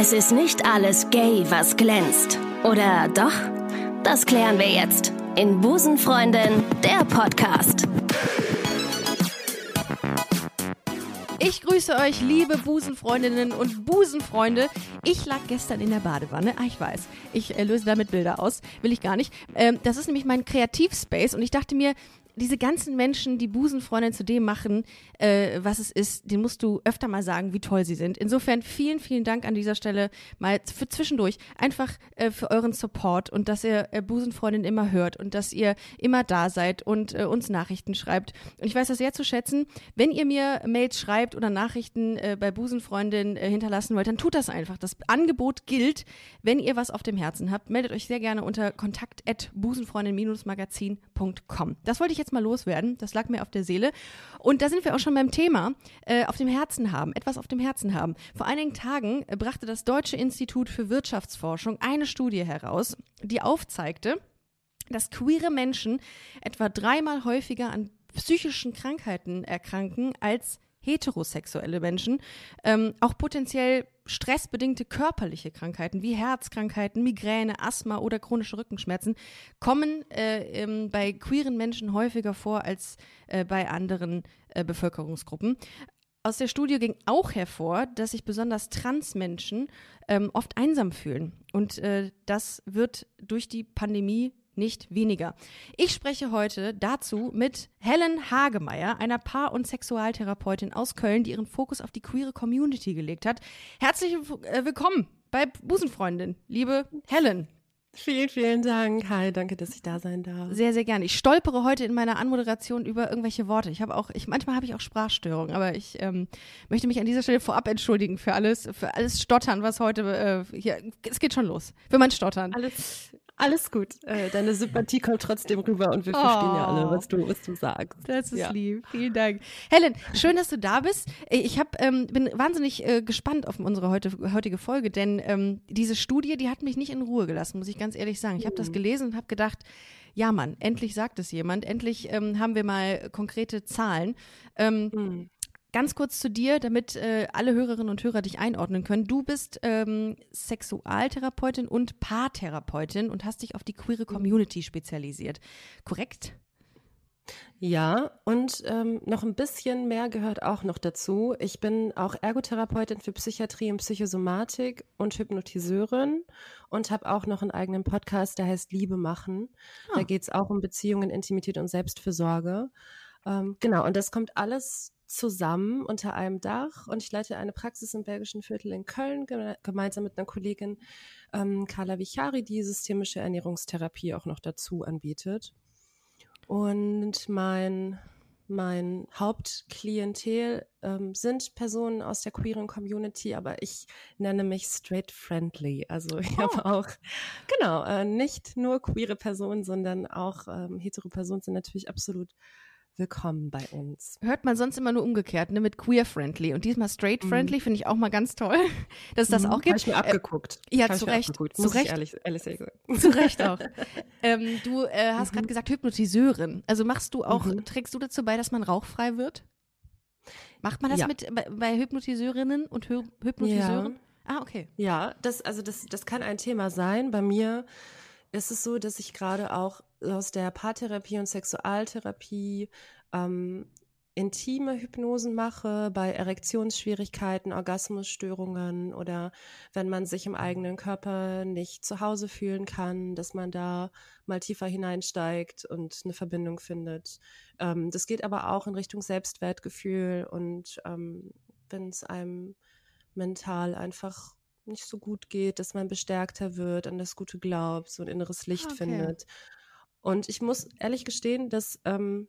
Es ist nicht alles gay, was glänzt. Oder doch? Das klären wir jetzt in Busenfreundin, der Podcast. Ich grüße euch, liebe Busenfreundinnen und Busenfreunde. Ich lag gestern in der Badewanne. Ah, ich weiß. Ich äh, löse damit Bilder aus. Will ich gar nicht. Ähm, das ist nämlich mein Kreativspace und ich dachte mir, diese ganzen Menschen, die Busenfreundin zu dem machen, äh, was es ist, den musst du öfter mal sagen, wie toll sie sind. Insofern vielen, vielen Dank an dieser Stelle mal für zwischendurch. Einfach äh, für euren Support und dass ihr äh, Busenfreundin immer hört und dass ihr immer da seid und äh, uns Nachrichten schreibt. Und ich weiß das sehr zu schätzen. Wenn ihr mir Mails schreibt oder Nachrichten äh, bei Busenfreundin äh, hinterlassen wollt, dann tut das einfach. Das Angebot gilt, wenn ihr was auf dem Herzen habt. Meldet euch sehr gerne unter kontakt.busenfreundin-magazin.com. Das wollte ich jetzt jetzt mal loswerden. Das lag mir auf der Seele. Und da sind wir auch schon beim Thema äh, auf dem Herzen haben, etwas auf dem Herzen haben. Vor einigen Tagen äh, brachte das Deutsche Institut für Wirtschaftsforschung eine Studie heraus, die aufzeigte, dass queere Menschen etwa dreimal häufiger an psychischen Krankheiten erkranken als heterosexuelle Menschen ähm, auch potenziell stressbedingte körperliche Krankheiten wie Herzkrankheiten, Migräne, Asthma oder chronische Rückenschmerzen kommen äh, ähm, bei queeren Menschen häufiger vor als äh, bei anderen äh, Bevölkerungsgruppen. Aus der Studie ging auch hervor, dass sich besonders Transmenschen ähm, oft einsam fühlen. Und äh, das wird durch die Pandemie nicht weniger. Ich spreche heute dazu mit Helen Hagemeyer, einer Paar- und Sexualtherapeutin aus Köln, die ihren Fokus auf die queere Community gelegt hat. Herzlich äh, willkommen bei Busenfreundin, liebe Helen. Vielen, vielen Dank. Hi, danke, dass ich da sein darf. Sehr, sehr gerne. Ich stolpere heute in meiner Anmoderation über irgendwelche Worte. Ich habe auch, ich manchmal habe ich auch Sprachstörungen, aber ich ähm, möchte mich an dieser Stelle vorab entschuldigen für alles, für alles Stottern, was heute äh, hier. Es geht schon los. Für mein Stottern. Alles, alles gut. Äh, deine Sympathie kommt trotzdem rüber und wir oh, verstehen ja alle, was du, was du sagst. Das ist ja. lieb. Vielen Dank. Helen, schön, dass du da bist. Ich hab, ähm, bin wahnsinnig äh, gespannt auf unsere heute, heutige Folge, denn ähm, diese Studie, die hat mich nicht in Ruhe gelassen, muss ich ganz ehrlich sagen. Ich habe das mhm. gelesen und habe gedacht, ja Mann, endlich sagt es jemand, endlich ähm, haben wir mal konkrete Zahlen. Ähm, mhm. Ganz kurz zu dir, damit äh, alle Hörerinnen und Hörer dich einordnen können. Du bist ähm, Sexualtherapeutin und Paartherapeutin und hast dich auf die queere Community spezialisiert. Korrekt? Ja, und ähm, noch ein bisschen mehr gehört auch noch dazu. Ich bin auch Ergotherapeutin für Psychiatrie und Psychosomatik und Hypnotiseurin und habe auch noch einen eigenen Podcast, der heißt Liebe machen. Ah. Da geht es auch um Beziehungen, Intimität und Selbstfürsorge. Ähm, genau, und das kommt alles zusammen unter einem Dach und ich leite eine Praxis im belgischen Viertel in Köln gemeinsam mit einer Kollegin ähm, Carla Vichari, die systemische Ernährungstherapie auch noch dazu anbietet. Und mein, mein Hauptklientel ähm, sind Personen aus der queeren Community, aber ich nenne mich straight friendly. Also ich oh. habe auch, genau, äh, nicht nur queere Personen, sondern auch ähm, hetero Personen sind natürlich absolut willkommen bei uns. Hört man sonst immer nur umgekehrt, ne, mit queer-friendly. Und diesmal straight-friendly mhm. finde ich auch mal ganz toll, dass es das mhm. auch gibt. Habe ich mir abgeguckt. Äh, ja, zu Recht. Zu Recht. Ehrlich, ehrlich sagen. Zu Recht auch. ähm, du äh, hast mhm. gerade gesagt Hypnotiseurin. Also machst du auch, mhm. trägst du dazu bei, dass man rauchfrei wird? Macht man das ja. mit bei, bei, Hypnotiseurinnen und Hy Hypnotiseuren? Ja. Ah, okay. Ja, das, also das, das kann ein Thema sein. Bei mir ist es so, dass ich gerade auch aus der Paartherapie und Sexualtherapie ähm, intime Hypnosen mache, bei Erektionsschwierigkeiten, Orgasmusstörungen oder wenn man sich im eigenen Körper nicht zu Hause fühlen kann, dass man da mal tiefer hineinsteigt und eine Verbindung findet. Ähm, das geht aber auch in Richtung Selbstwertgefühl und ähm, wenn es einem mental einfach nicht so gut geht, dass man bestärkter wird, an das Gute glaubt, so ein inneres Licht okay. findet. Und ich muss ehrlich gestehen, dass, ähm,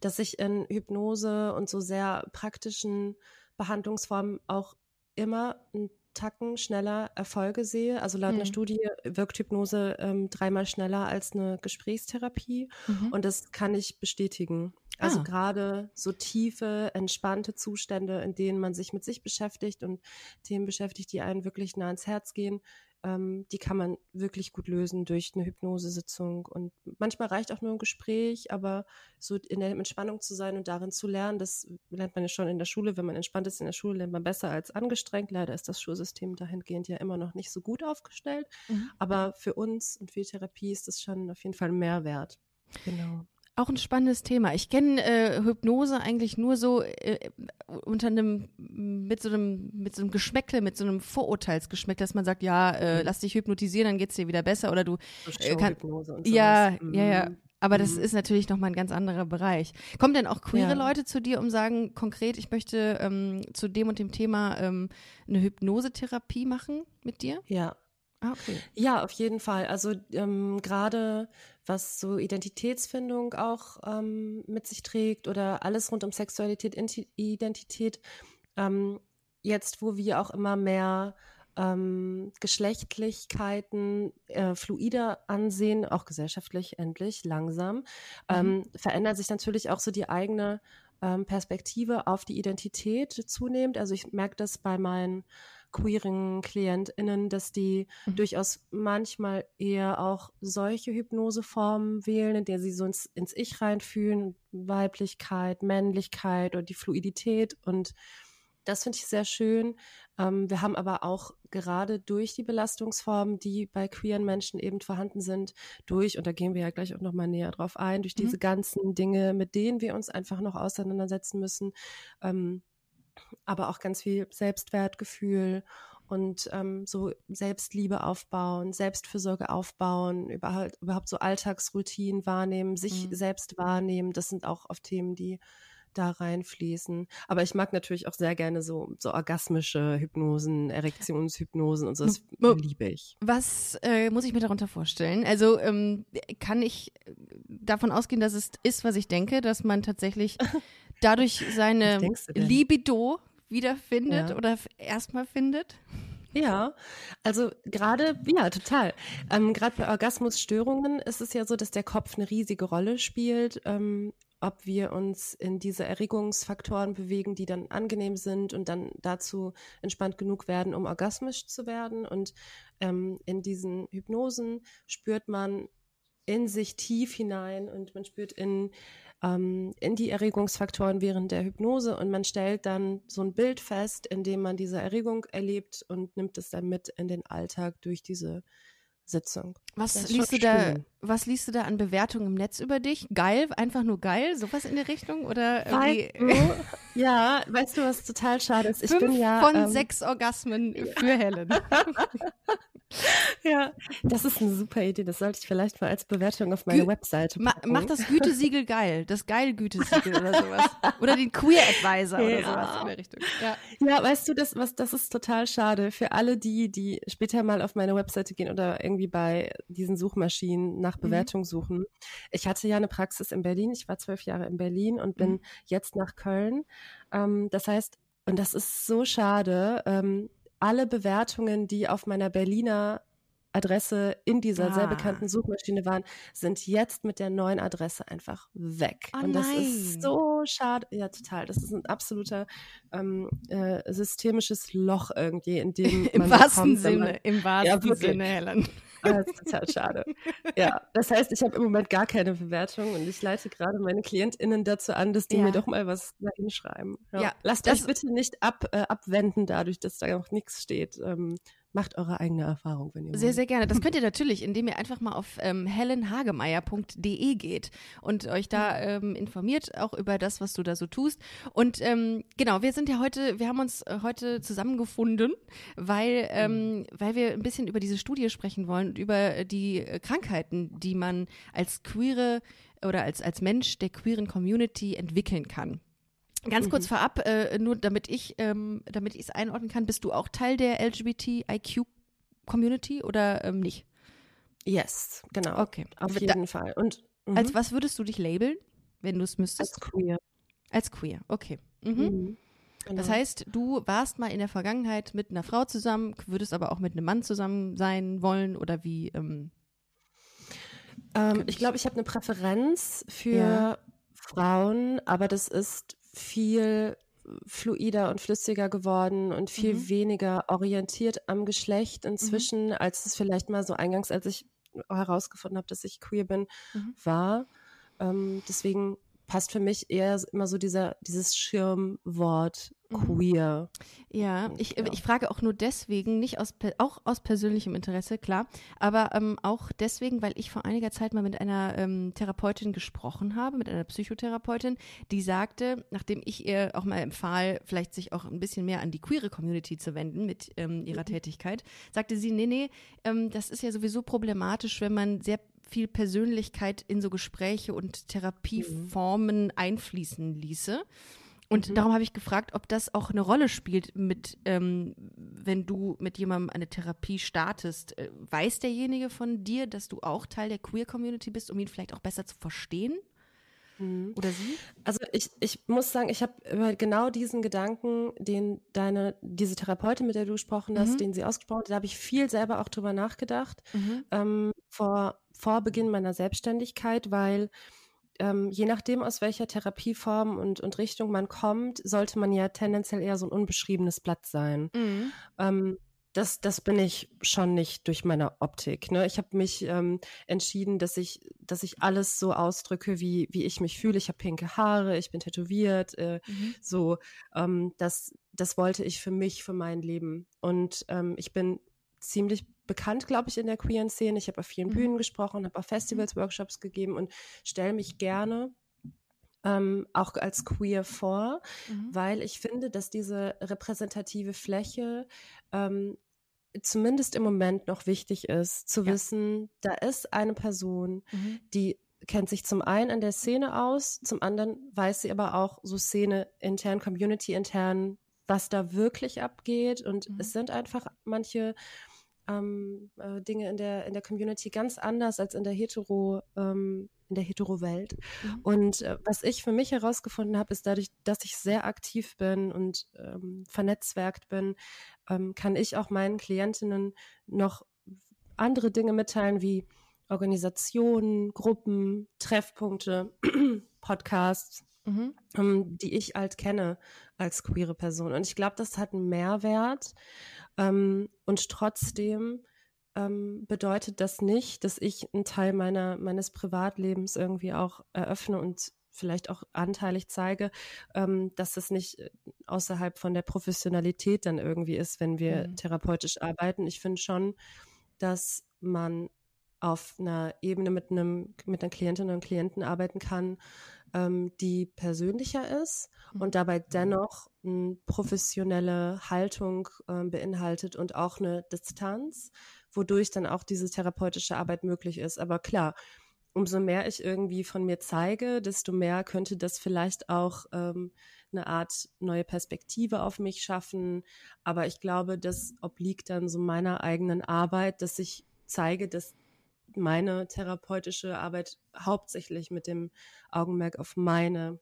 dass ich in Hypnose und so sehr praktischen Behandlungsformen auch immer einen Tacken schneller Erfolge sehe. Also laut mhm. einer Studie wirkt Hypnose ähm, dreimal schneller als eine Gesprächstherapie. Mhm. Und das kann ich bestätigen. Also ah. gerade so tiefe, entspannte Zustände, in denen man sich mit sich beschäftigt und Themen beschäftigt, die einen wirklich nah ans Herz gehen, ähm, die kann man wirklich gut lösen durch eine Hypnosesitzung. Und manchmal reicht auch nur ein Gespräch, aber so in der Entspannung zu sein und darin zu lernen, das lernt man ja schon in der Schule. Wenn man entspannt ist in der Schule, lernt man besser als angestrengt. Leider ist das Schulsystem dahingehend ja immer noch nicht so gut aufgestellt. Mhm. Aber für uns und für die Therapie ist das schon auf jeden Fall ein Mehrwert. Genau. Auch ein spannendes Thema. Ich kenne äh, Hypnose eigentlich nur so äh, unter einem mit so einem mit so einem Geschmäckle, mit so einem Vorurteilsgeschmäckle, dass man sagt, ja, äh, mhm. lass dich hypnotisieren, dann geht's dir wieder besser oder du äh, kann, ja, mhm. ja, ja. Aber das mhm. ist natürlich nochmal ein ganz anderer Bereich. Kommen denn auch queere ja. Leute zu dir, um sagen, konkret, ich möchte ähm, zu dem und dem Thema ähm, eine Hypnosetherapie machen mit dir? Ja, Ah, okay. Ja, auf jeden Fall. Also ähm, gerade was so Identitätsfindung auch ähm, mit sich trägt oder alles rund um Sexualität, Identität. Ähm, jetzt, wo wir auch immer mehr ähm, Geschlechtlichkeiten äh, fluider ansehen, auch gesellschaftlich endlich, langsam, mhm. ähm, verändert sich natürlich auch so die eigene ähm, Perspektive auf die Identität zunehmend. Also ich merke das bei meinen queeren KlientInnen, dass die mhm. durchaus manchmal eher auch solche Hypnoseformen wählen, in der sie so ins, ins Ich reinfühlen, Weiblichkeit, Männlichkeit oder die Fluidität und das finde ich sehr schön. Ähm, wir haben aber auch gerade durch die Belastungsformen, die bei queeren Menschen eben vorhanden sind, durch, und da gehen wir ja gleich auch nochmal näher drauf ein, durch mhm. diese ganzen Dinge, mit denen wir uns einfach noch auseinandersetzen müssen, ähm, aber auch ganz viel Selbstwertgefühl und ähm, so Selbstliebe aufbauen, Selbstfürsorge aufbauen, überhaupt, überhaupt so Alltagsroutinen wahrnehmen, sich mhm. selbst wahrnehmen. Das sind auch oft Themen, die da reinfließen. Aber ich mag natürlich auch sehr gerne so, so orgasmische Hypnosen, Erektionshypnosen und so. Das liebe ich. Was äh, muss ich mir darunter vorstellen? Also ähm, kann ich davon ausgehen, dass es ist, was ich denke, dass man tatsächlich dadurch seine Libido wiederfindet ja. oder erstmal findet? Ja, also gerade, ja, total. Ähm, gerade bei Orgasmusstörungen ist es ja so, dass der Kopf eine riesige Rolle spielt, ähm, ob wir uns in diese Erregungsfaktoren bewegen, die dann angenehm sind und dann dazu entspannt genug werden, um orgasmisch zu werden. Und ähm, in diesen Hypnosen spürt man in sich tief hinein und man spürt in ähm, in die Erregungsfaktoren während der Hypnose und man stellt dann so ein Bild fest, in dem man diese Erregung erlebt und nimmt es dann mit in den Alltag durch diese Sitzung. Was liest du da? Was liest du da an Bewertungen im Netz über dich? Geil, einfach nur geil, sowas in der Richtung oder irgendwie? ja, weißt du, was total schade ist? Ich Fünf bin ja von ähm, sechs Orgasmen für Helen. ja, das ist eine super Idee. Das sollte ich vielleicht mal als Bewertung auf meine Gü Webseite ma Mach das Gütesiegel geil, das Geil-Gütesiegel oder sowas. Oder den Queer Advisor ja. oder sowas in der Richtung. Ja. ja, weißt du, das, was, das ist total schade für alle die, die später mal auf meine Webseite gehen oder irgendwie bei diesen Suchmaschinen nach mhm. Bewertung mhm. suchen. Ich hatte ja eine Praxis in Berlin. Ich war zwölf Jahre in Berlin und bin mhm. jetzt nach Köln. Ähm, das heißt, und das ist so schade, ähm, alle Bewertungen, die auf meiner Berliner Adresse in dieser ah. sehr bekannten Suchmaschine waren, sind jetzt mit der neuen Adresse einfach weg. Oh und das nein. ist so schade. Ja, total. Das ist ein absoluter ähm, äh, systemisches Loch irgendwie, in dem Im wahrsten kommt, Sinne, man, im wahrsten ja, Sinne, Helen. Das ist total schade. Ja, das heißt, ich habe im Moment gar keine Bewertung und ich leite gerade meine KlientInnen dazu an, dass die ja. mir doch mal was hinschreiben. Ja. ja Lasst euch bitte nicht ab, äh, abwenden dadurch, dass da auch nichts steht. Ähm, macht eure eigene Erfahrung, wenn ihr wollt. Sehr, sehr gerne. Das könnt ihr natürlich, indem ihr einfach mal auf ähm, helenhagemeier.de geht und euch da ähm, informiert, auch über das, was du da so tust. Und ähm, genau, wir sind ja heute, wir haben uns äh, heute zusammengefunden, weil, ähm, weil wir ein bisschen über diese Studie sprechen wollen und über die äh, Krankheiten, die man als queere oder als, als Mensch der queeren Community entwickeln kann. Ganz mhm. kurz vorab, äh, nur damit ich ähm, damit ich es einordnen kann, bist du auch Teil der LGBTIQ-Community oder ähm, nicht? Yes, genau. Okay. Auf da, jeden Fall. Und mh. als was würdest du dich labeln, wenn du es müsstest? Als queer. Als queer, okay. Mhm. Mhm. Genau. Das heißt, du warst mal in der Vergangenheit mit einer Frau zusammen, würdest aber auch mit einem Mann zusammen sein wollen oder wie? Ähm, ähm, ich glaube, ich habe eine Präferenz für ja. Frauen, aber das ist viel fluider und flüssiger geworden und viel Mhm. weniger orientiert am Geschlecht inzwischen, als es vielleicht mal so eingangs, als ich herausgefunden habe, dass ich queer bin, Mhm. war. Ähm, deswegen passt für mich eher immer so dieser, dieses Schirmwort Mhm. Queer. Ja, ich, ja. ich frage auch nur deswegen, nicht aus, auch aus persönlichem Interesse, klar, aber ähm, auch deswegen, weil ich vor einiger Zeit mal mit einer ähm, Therapeutin gesprochen habe, mit einer Psychotherapeutin, die sagte, nachdem ich ihr auch mal empfahl, vielleicht sich auch ein bisschen mehr an die queere Community zu wenden mit ähm, ihrer Tätigkeit, sagte sie, nee, nee, ähm, das ist ja sowieso problematisch, wenn man sehr viel Persönlichkeit in so Gespräche und Therapieformen einfließen ließe. Und Mhm. darum habe ich gefragt, ob das auch eine Rolle spielt, mit, ähm, wenn du mit jemandem eine Therapie startest. Äh, Weiß derjenige von dir, dass du auch Teil der Queer Community bist, um ihn vielleicht auch besser zu verstehen? Mhm. Oder sie? Also ich, ich muss sagen, ich habe über genau diesen Gedanken, den deine, diese Therapeutin, mit der du gesprochen hast, Mhm. den sie ausgesprochen hat, da habe ich viel selber auch drüber nachgedacht, Mhm. ähm, vor, vor Beginn meiner Selbstständigkeit, weil ähm, je nachdem, aus welcher Therapieform und, und Richtung man kommt, sollte man ja tendenziell eher so ein unbeschriebenes Blatt sein. Mhm. Ähm, das, das bin ich schon nicht durch meine Optik. Ne? Ich habe mich ähm, entschieden, dass ich, dass ich alles so ausdrücke, wie, wie ich mich fühle. Ich habe pinke Haare, ich bin tätowiert, äh, Mhm. so. Ähm, das, das wollte ich für mich, für mein Leben. Und ähm, ich bin ziemlich bekannt, glaube ich, in der queeren Szene. Ich habe auf vielen Mhm. Bühnen gesprochen, habe auf Festivals Workshops gegeben und stelle mich gerne ähm, auch als queer vor Mhm. weil ich finde, dass diese repräsentative Fläche ähm, zumindest im Moment noch wichtig ist, zu Ja. wissen, da ist eine Person, Mhm. die kennt sich zum einen an der Szene aus, zum anderen weiß sie aber auch so Szene intern, Community intern, was da wirklich abgeht. Und Mhm. es sind einfach manche ähm, äh, Dinge in der, in der Community ganz anders als in der Hetero, ähm, in der Hetero-Welt. Mhm. Und äh, was ich für mich herausgefunden habe, ist dadurch, dass ich sehr aktiv bin und ähm, vernetzwerkt bin, ähm, kann ich auch meinen Klientinnen noch andere Dinge mitteilen wie Organisationen, Gruppen, Treffpunkte, Podcasts, Mhm. ähm, die ich halt kenne als queere Person. Und ich glaube, das hat einen Mehrwert. Ähm, und trotzdem ähm, bedeutet das nicht, dass ich einen Teil meiner, meines Privatlebens irgendwie auch eröffne und vielleicht auch anteilig zeige, ähm, dass es nicht äh, außerhalb von der Professionalität dann irgendwie ist, wenn wir Mhm. therapeutisch arbeiten. Ich finde schon, dass man auf einer Ebene mit einem mit einer Klientin und Klienten arbeiten kann, ähm, die persönlicher ist Mhm. und dabei dennoch eine professionelle Haltung ähm, beinhaltet und auch eine Distanz, wodurch dann auch diese therapeutische Arbeit möglich ist. Aber klar, umso mehr ich irgendwie von mir zeige, desto mehr könnte das vielleicht auch ähm, eine Art neue Perspektive auf mich schaffen. Aber ich glaube, das obliegt dann so meiner eigenen Arbeit, dass ich zeige, dass meine therapeutische Arbeit hauptsächlich mit dem Augenmerk auf meine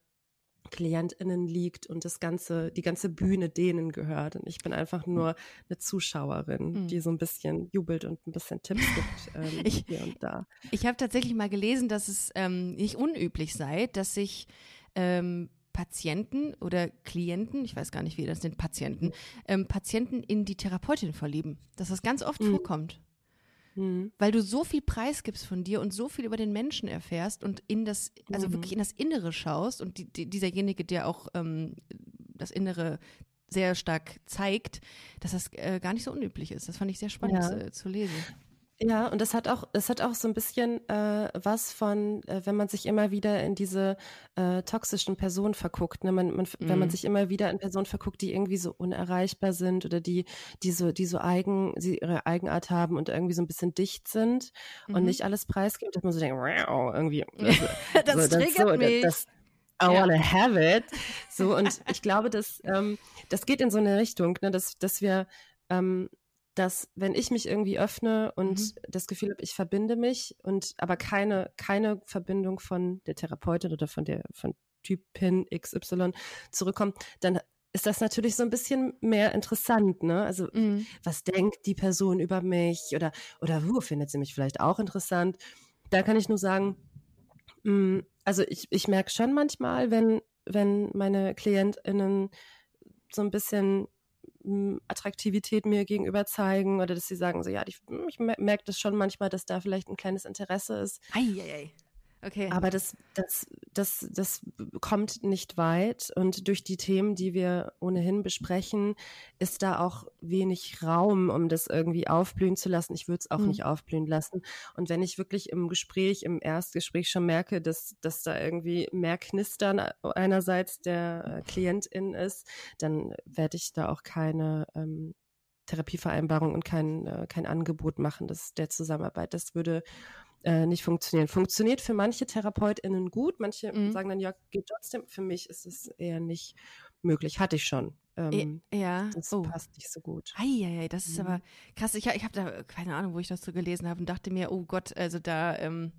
KlientInnen liegt und das ganze, die ganze Bühne denen gehört. Und ich bin einfach nur eine Zuschauerin, Mhm. die so ein bisschen jubelt und ein bisschen Tipps gibt ähm, Ich- hier und da. Ich habe tatsächlich mal gelesen, dass es ähm, nicht unüblich sei, dass sich ähm, Patienten oder Klienten, ich weiß gar nicht, wie das sind, Patienten, ähm, Patienten in die Therapeutin verlieben. Dass das ganz oft Mhm. vorkommt. Mhm. Weil du so viel preisgibst von dir und so viel über den Menschen erfährst und in das, also Mhm. wirklich in das Innere schaust und die, die, dieserjenige, der auch ähm, das Innere sehr stark zeigt, dass das äh, gar nicht so unüblich ist. Das fand ich sehr spannend Ja. äh, zu lesen. Ja, und das hat auch, es hat auch so ein bisschen äh, was von, äh, wenn man sich immer wieder in diese äh, toxischen Personen verguckt, ne? man, man, wenn man Mhm. sich immer wieder in Personen verguckt, die irgendwie so unerreichbar sind oder die, die so, die so eigen, sie ihre Eigenart haben und irgendwie so ein bisschen dicht sind und Mhm. nicht alles preisgeben, dass man so denkt, wow, irgendwie. Das so, triggert so, mich. Das, I Ja. wanna have it. So, und ich glaube, dass, ähm, das geht in so eine Richtung, ne, dass, dass wir, ähm, dass wenn ich mich irgendwie öffne und Mhm. das Gefühl habe, ich verbinde mich und aber keine, keine Verbindung von der Therapeutin oder von der von Typin XY zurückkommt, dann ist das natürlich so ein bisschen mehr interessant, ne? Also Mhm. was denkt die Person über mich oder oder wo findet sie mich vielleicht auch interessant? Da kann ich nur sagen, mh, also ich, ich merke schon manchmal, wenn wenn meine KlientInnen so ein bisschen Attraktivität mir gegenüber zeigen oder dass sie sagen so, ja, ich, ich merke das schon manchmal, dass da vielleicht ein kleines Interesse ist. Ei, ei, ei. Okay. Aber das, das, das, das kommt nicht weit. Und durch die Themen, die wir ohnehin besprechen, ist da auch wenig Raum, um das irgendwie aufblühen zu lassen. Ich würde es auch mhm. nicht aufblühen lassen. Und wenn ich wirklich im Gespräch, im Erstgespräch schon merke, dass, dass da irgendwie mehr Knistern einerseits der Klientin ist, dann werde ich da auch keine ähm, Therapievereinbarung und kein, äh, kein Angebot machen das, der Zusammenarbeit. Das würde äh, nicht funktionieren. Funktioniert für manche TherapeutInnen gut, manche mhm. sagen dann, ja, geht trotzdem. Für mich ist es eher nicht möglich. Hatte ich schon. Ähm, ja, das oh. passt nicht so gut. Eieiei, das ist mhm. aber krass. Ich, ich habe da keine Ahnung, wo ich das so gelesen habe und dachte mir, oh Gott, also da, ähm,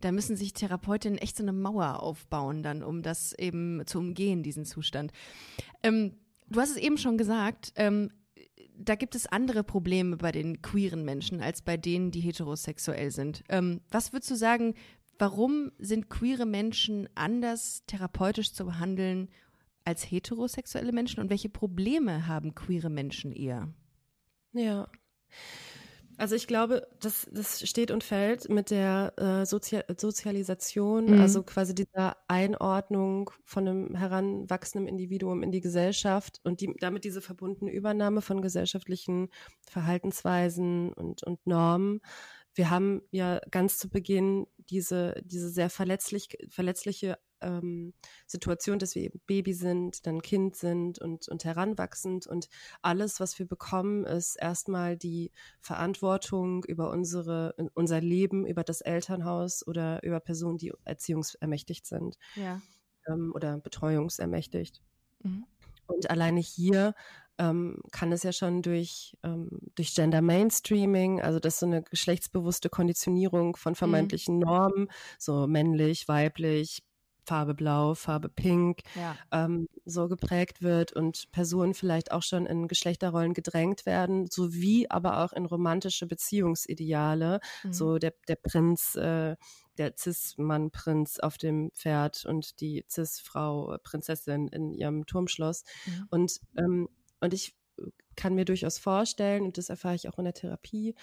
da müssen sich Therapeutinnen echt so eine Mauer aufbauen, dann, um das eben zu umgehen, diesen Zustand. Ähm, du hast es eben schon gesagt, ähm, da gibt es andere Probleme bei den queeren Menschen als bei denen, die heterosexuell sind. Ähm, was würdest du sagen, warum sind queere Menschen anders therapeutisch zu behandeln als heterosexuelle Menschen und welche Probleme haben queere Menschen eher? Ja. Also ich glaube, das, das steht und fällt mit der äh, Sozial Sozialisation, mhm. also quasi dieser Einordnung von einem heranwachsenden Individuum in die Gesellschaft und die, damit diese verbundene Übernahme von gesellschaftlichen Verhaltensweisen und, und Normen. Wir haben ja ganz zu Beginn diese, diese sehr verletzlich, verletzliche ähm, Situation, dass wir eben Baby sind, dann Kind sind und, und heranwachsend und alles, was wir bekommen, ist erstmal die Verantwortung über unsere, unser Leben, über das Elternhaus oder über Personen, die erziehungsermächtigt sind ja. ähm, oder betreuungsermächtigt. Mhm. Und alleine hier ähm, kann es ja schon durch, ähm, durch Gender Mainstreaming, also das so eine geschlechtsbewusste Konditionierung von mhm. vermeintlichen mhm. Normen, so männlich, weiblich, Farbe Blau, Farbe Pink ja. ähm, so geprägt wird und Personen vielleicht auch schon in Geschlechterrollen gedrängt werden, sowie aber auch in romantische Beziehungsideale, mhm. so der, der Prinz, äh, der Cis-Mann-Prinz auf dem Pferd und die Cis-Frau, äh, Prinzessin in ihrem Turmschloss. Mhm. Und, ähm, und ich kann mir durchaus vorstellen, und das erfahre ich auch in der Therapie,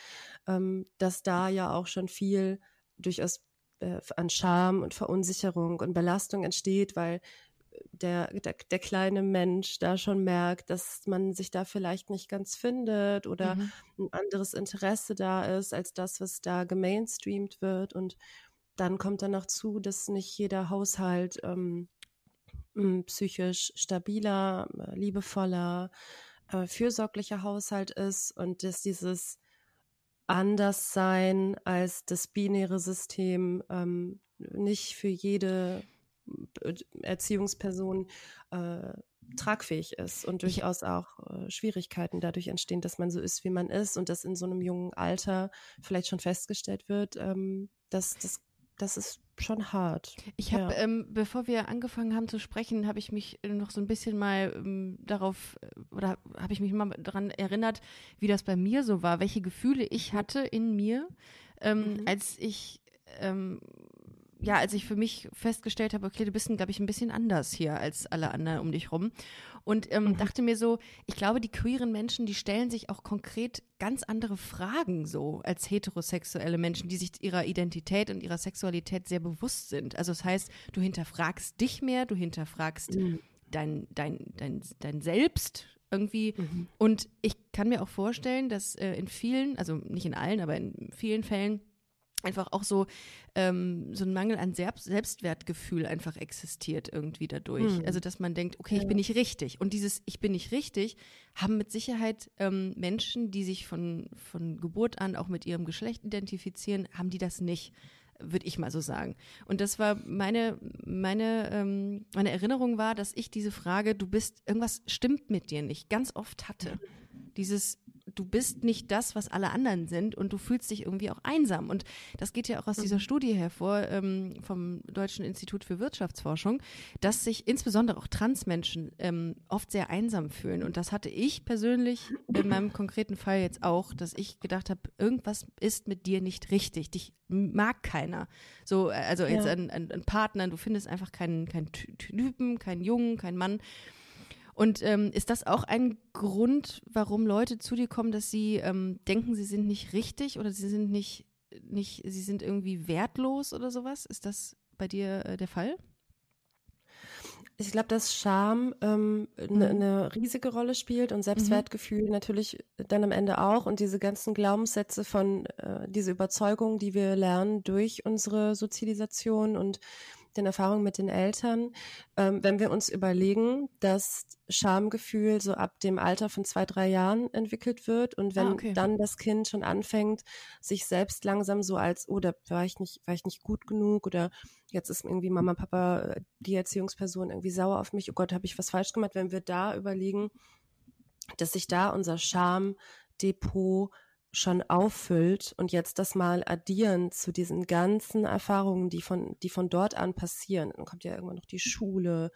ähm, dass da ja auch schon viel durchaus äh, an Scham und Verunsicherung und Belastung entsteht, weil der, der, der, kleine Mensch da schon merkt, dass man sich da vielleicht nicht ganz findet oder mhm. ein anderes Interesse da ist als das, was da gemainstreamt wird. Und dann kommt dann noch zu, dass nicht jeder Haushalt ähm, psychisch stabiler, liebevoller, äh, fürsorglicher Haushalt ist und dass dieses anders sein als das binäre System ähm, nicht für jede äh, Erziehungsperson äh, tragfähig ist und durchaus auch äh, Schwierigkeiten dadurch entstehen, dass man so ist, wie man ist und dass in so einem jungen Alter vielleicht schon festgestellt wird, ähm, dass das das ist schon hart. Ich habe, ja. ähm, bevor wir angefangen haben zu sprechen, habe ich mich noch so ein bisschen mal ähm, darauf äh, oder habe ich mich mal daran erinnert, wie das bei mir so war, welche Gefühle ich hatte in mir, ähm, mhm. als ich ähm, ja, als ich für mich festgestellt habe, okay, du bist, glaube ich, ein bisschen anders hier als alle anderen um dich rum. Und ähm, mhm. dachte mir so, ich glaube, die queeren Menschen, die stellen sich auch konkret ganz andere Fragen so als heterosexuelle Menschen, die sich ihrer Identität und ihrer Sexualität sehr bewusst sind. Also das heißt, du hinterfragst dich mehr, du hinterfragst mhm. dein, dein, dein, dein Selbst irgendwie. Mhm. Und ich kann mir auch vorstellen, dass äh, in vielen, also nicht in allen, aber in vielen Fällen einfach auch so ähm, so ein Mangel an Selbstwertgefühl einfach existiert irgendwie dadurch. Hm. Also dass man denkt, okay, ich bin nicht richtig. Und dieses Ich bin nicht richtig haben mit Sicherheit ähm, Menschen, die sich von, von Geburt an auch mit ihrem Geschlecht identifizieren, haben die das nicht würde ich mal so sagen. Und das war meine, meine, ähm, meine Erinnerung war, dass ich diese Frage, du bist, irgendwas stimmt mit dir nicht, ganz oft hatte. Dieses, du bist nicht das, was alle anderen sind und du fühlst dich irgendwie auch einsam. Und das geht ja auch aus dieser mhm. Studie hervor ähm, vom Deutschen Institut für Wirtschaftsforschung, dass sich insbesondere auch Transmenschen ähm, oft sehr einsam fühlen. Und das hatte ich persönlich in meinem konkreten Fall jetzt auch, dass ich gedacht habe, irgendwas ist mit dir nicht richtig. Dich mag keiner. So, äh, also jetzt ja. ein, ein, ein Partner, du findest einfach keinen, keinen Typen, keinen Jungen, keinen Mann. Und ähm, ist das auch ein Grund, warum Leute zu dir kommen, dass sie ähm, denken, sie sind nicht richtig oder sie sind nicht, nicht, sie sind irgendwie wertlos oder sowas? Ist das bei dir äh, der Fall? Ich glaube, dass Scham eine ähm, ne, mhm. ne riesige Rolle spielt und Selbstwertgefühl mhm. natürlich dann am Ende auch und diese ganzen Glaubenssätze von äh, diese Überzeugung, die wir lernen durch unsere Sozialisation und den Erfahrungen mit den Eltern, ähm, wenn wir uns überlegen, dass Schamgefühl so ab dem Alter von zwei, drei Jahren entwickelt wird und wenn ah, okay. dann das Kind schon anfängt, sich selbst langsam so als, oh, da war ich nicht, war ich nicht gut genug oder jetzt ist irgendwie Mama, Papa, äh, die Erziehungsperson irgendwie sauer auf mich, oh Gott, habe ich was falsch gemacht, wenn wir da überlegen, dass sich da unser Schamdepot schon auffüllt und jetzt das mal addieren zu diesen ganzen Erfahrungen, die von, die von dort an passieren. Dann kommt ja irgendwann noch die Schule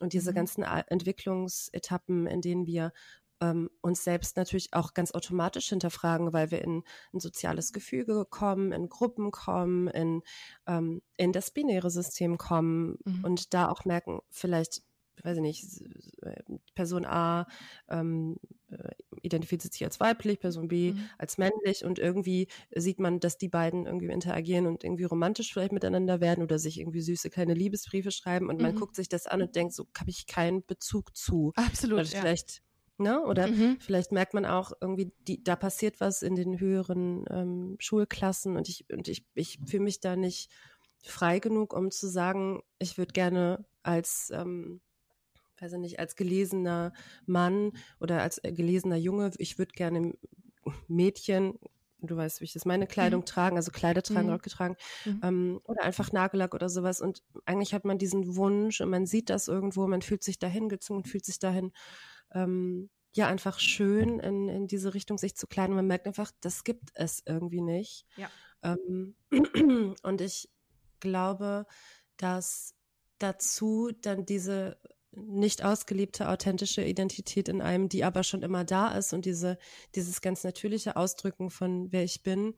und diese mhm. ganzen Entwicklungsetappen, in denen wir ähm, uns selbst natürlich auch ganz automatisch hinterfragen, weil wir in ein soziales Gefüge kommen, in Gruppen kommen, in, ähm, in das binäre System kommen mhm. und da auch merken, vielleicht weiß ich nicht, äh, Person A ähm, äh, identifiziert sich als weiblich, Person B mhm. als männlich und irgendwie sieht man, dass die beiden irgendwie interagieren und irgendwie romantisch vielleicht miteinander werden oder sich irgendwie süße kleine Liebesbriefe schreiben und mhm. man guckt sich das an und denkt, so habe ich keinen Bezug zu. Absolut. Weil ja. Vielleicht Ne? Oder mhm. vielleicht merkt man auch irgendwie, die, da passiert was in den höheren ähm, Schulklassen und ich, und ich, ich fühle mich da nicht frei genug, um zu sagen, ich würde gerne als ähm, weiß ich nicht, als gelesener Mann oder als äh, gelesener Junge, ich würde gerne Mädchen, du weißt, wie ich das meine, Kleidung mhm. tragen, also Kleider tragen, mhm. Röcke tragen mhm. ähm, oder einfach Nagellack oder sowas. Und eigentlich hat man diesen Wunsch und man sieht das irgendwo, man fühlt sich dahin gezogen, fühlt sich dahin, ähm, ja, einfach schön in, in diese Richtung sich zu kleiden. Und man merkt einfach, das gibt es irgendwie nicht. Ja. Ähm, und ich glaube, dass dazu dann diese nicht ausgelebte authentische Identität in einem, die aber schon immer da ist und diese, dieses ganz natürliche Ausdrücken von wer ich bin,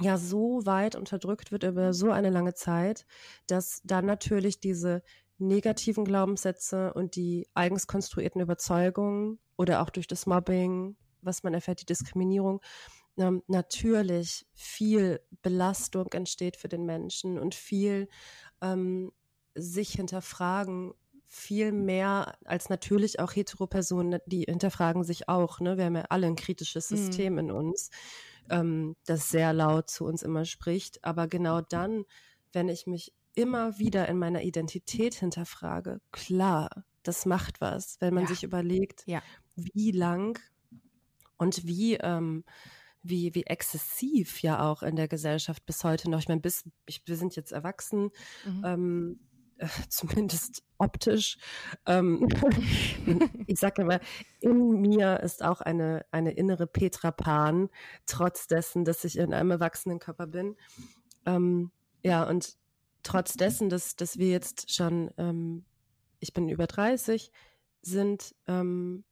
ja so weit unterdrückt wird über so eine lange Zeit, dass dann natürlich diese negativen Glaubenssätze und die eigens konstruierten Überzeugungen oder auch durch das Mobbing, was man erfährt, die Diskriminierung, ähm, natürlich viel Belastung entsteht für den Menschen und viel ähm, sich hinterfragen viel mehr als natürlich auch Heteropersonen, die hinterfragen sich auch. Ne? Wir haben ja alle ein kritisches mhm. System mhm. in uns, ähm, das sehr laut zu uns immer spricht. Aber genau dann, wenn ich mich immer wieder in meiner Identität hinterfrage, klar, das macht was, wenn man ja. sich überlegt, ja. wie lang und wie ähm, wie, wie exzessiv ja auch in der Gesellschaft bis heute noch. Ich meine, bis ich, wir sind jetzt erwachsen, mhm. ähm, zumindest optisch. Ähm, ich sage immer, in mir ist auch eine, eine innere Petra Pan, trotz dessen, dass ich in einem erwachsenen Körper bin. Ähm, ja, und trotz dessen, dass, dass wir jetzt schon, ähm, ich bin über 30, sind, ähm,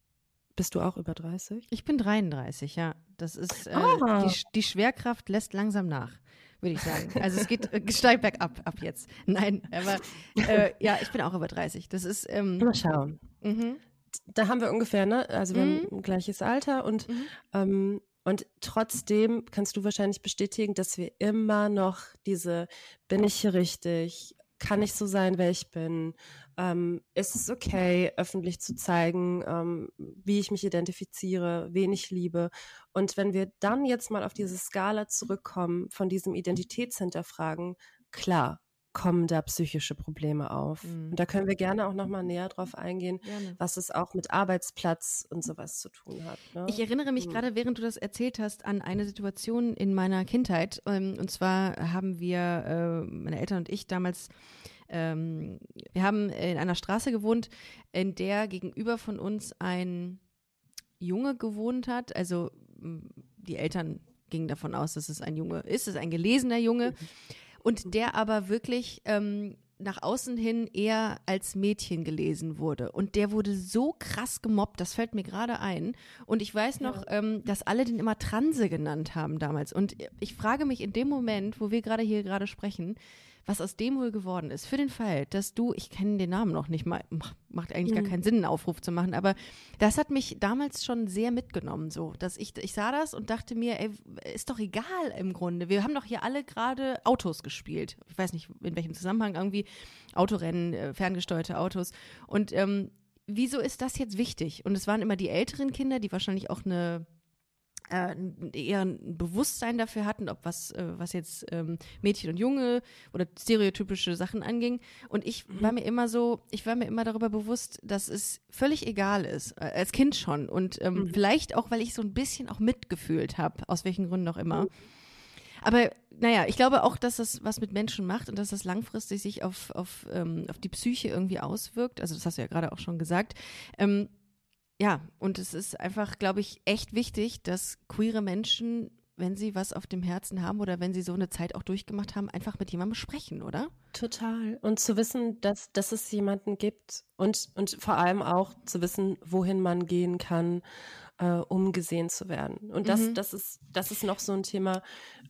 bist du auch über 30? Ich bin 33, ja. Das ist, äh, ah. die, die Schwerkraft lässt langsam nach würde ich sagen. Also es geht äh, steigt bergab ab jetzt. Nein, aber äh, ja, ich bin auch über 30. Das ist. Ähm, Mal schauen. Mhm. Da haben wir ungefähr, ne? Also wir mhm. haben ein gleiches Alter und mhm. ähm, und trotzdem kannst du wahrscheinlich bestätigen, dass wir immer noch diese, bin ich hier richtig? Kann ich so sein, wer ich bin? Ähm, ist es okay, öffentlich zu zeigen, ähm, wie ich mich identifiziere, wen ich liebe? Und wenn wir dann jetzt mal auf diese Skala zurückkommen, von diesem Identitätshinterfragen, klar, kommen da psychische Probleme auf. Mhm. Und da können wir gerne auch nochmal näher drauf eingehen, gerne. was es auch mit Arbeitsplatz und sowas zu tun hat. Ne? Ich erinnere mich mhm. gerade, während du das erzählt hast, an eine Situation in meiner Kindheit. Ähm, und zwar haben wir, äh, meine Eltern und ich damals ähm, wir haben in einer Straße gewohnt, in der gegenüber von uns ein Junge gewohnt hat. Also die Eltern gingen davon aus, dass es ein Junge ist, es ist ein gelesener Junge. Und der aber wirklich ähm, nach außen hin eher als Mädchen gelesen wurde. Und der wurde so krass gemobbt, das fällt mir gerade ein. Und ich weiß noch, ähm, dass alle den immer Transe genannt haben damals. Und ich frage mich in dem Moment, wo wir gerade hier gerade sprechen, was aus dem wohl geworden ist. Für den Fall, dass du, ich kenne den Namen noch nicht mal, macht eigentlich mhm. gar keinen Sinn, einen Aufruf zu machen, aber das hat mich damals schon sehr mitgenommen, so, dass ich, ich sah das und dachte mir, ey, ist doch egal im Grunde. Wir haben doch hier alle gerade Autos gespielt. Ich weiß nicht, in welchem Zusammenhang, irgendwie Autorennen, äh, ferngesteuerte Autos. Und ähm, wieso ist das jetzt wichtig? Und es waren immer die älteren Kinder, die wahrscheinlich auch eine äh, eher ein Bewusstsein dafür hatten, ob was, äh, was jetzt ähm, Mädchen und Junge oder stereotypische Sachen anging. Und ich mhm. war mir immer so, ich war mir immer darüber bewusst, dass es völlig egal ist, äh, als Kind schon. Und ähm, mhm. vielleicht auch, weil ich so ein bisschen auch mitgefühlt habe, aus welchen Gründen auch immer. Mhm. Aber naja, ich glaube auch, dass das was mit Menschen macht und dass das langfristig sich auf, auf, ähm, auf die Psyche irgendwie auswirkt. Also das hast du ja gerade auch schon gesagt. Ähm, ja, und es ist einfach, glaube ich, echt wichtig, dass queere Menschen, wenn sie was auf dem Herzen haben oder wenn sie so eine Zeit auch durchgemacht haben, einfach mit jemandem sprechen, oder? Total. Und zu wissen, dass, dass es jemanden gibt und, und vor allem auch zu wissen, wohin man gehen kann, äh, um gesehen zu werden. Und das, mhm. das, ist, das ist noch so ein Thema,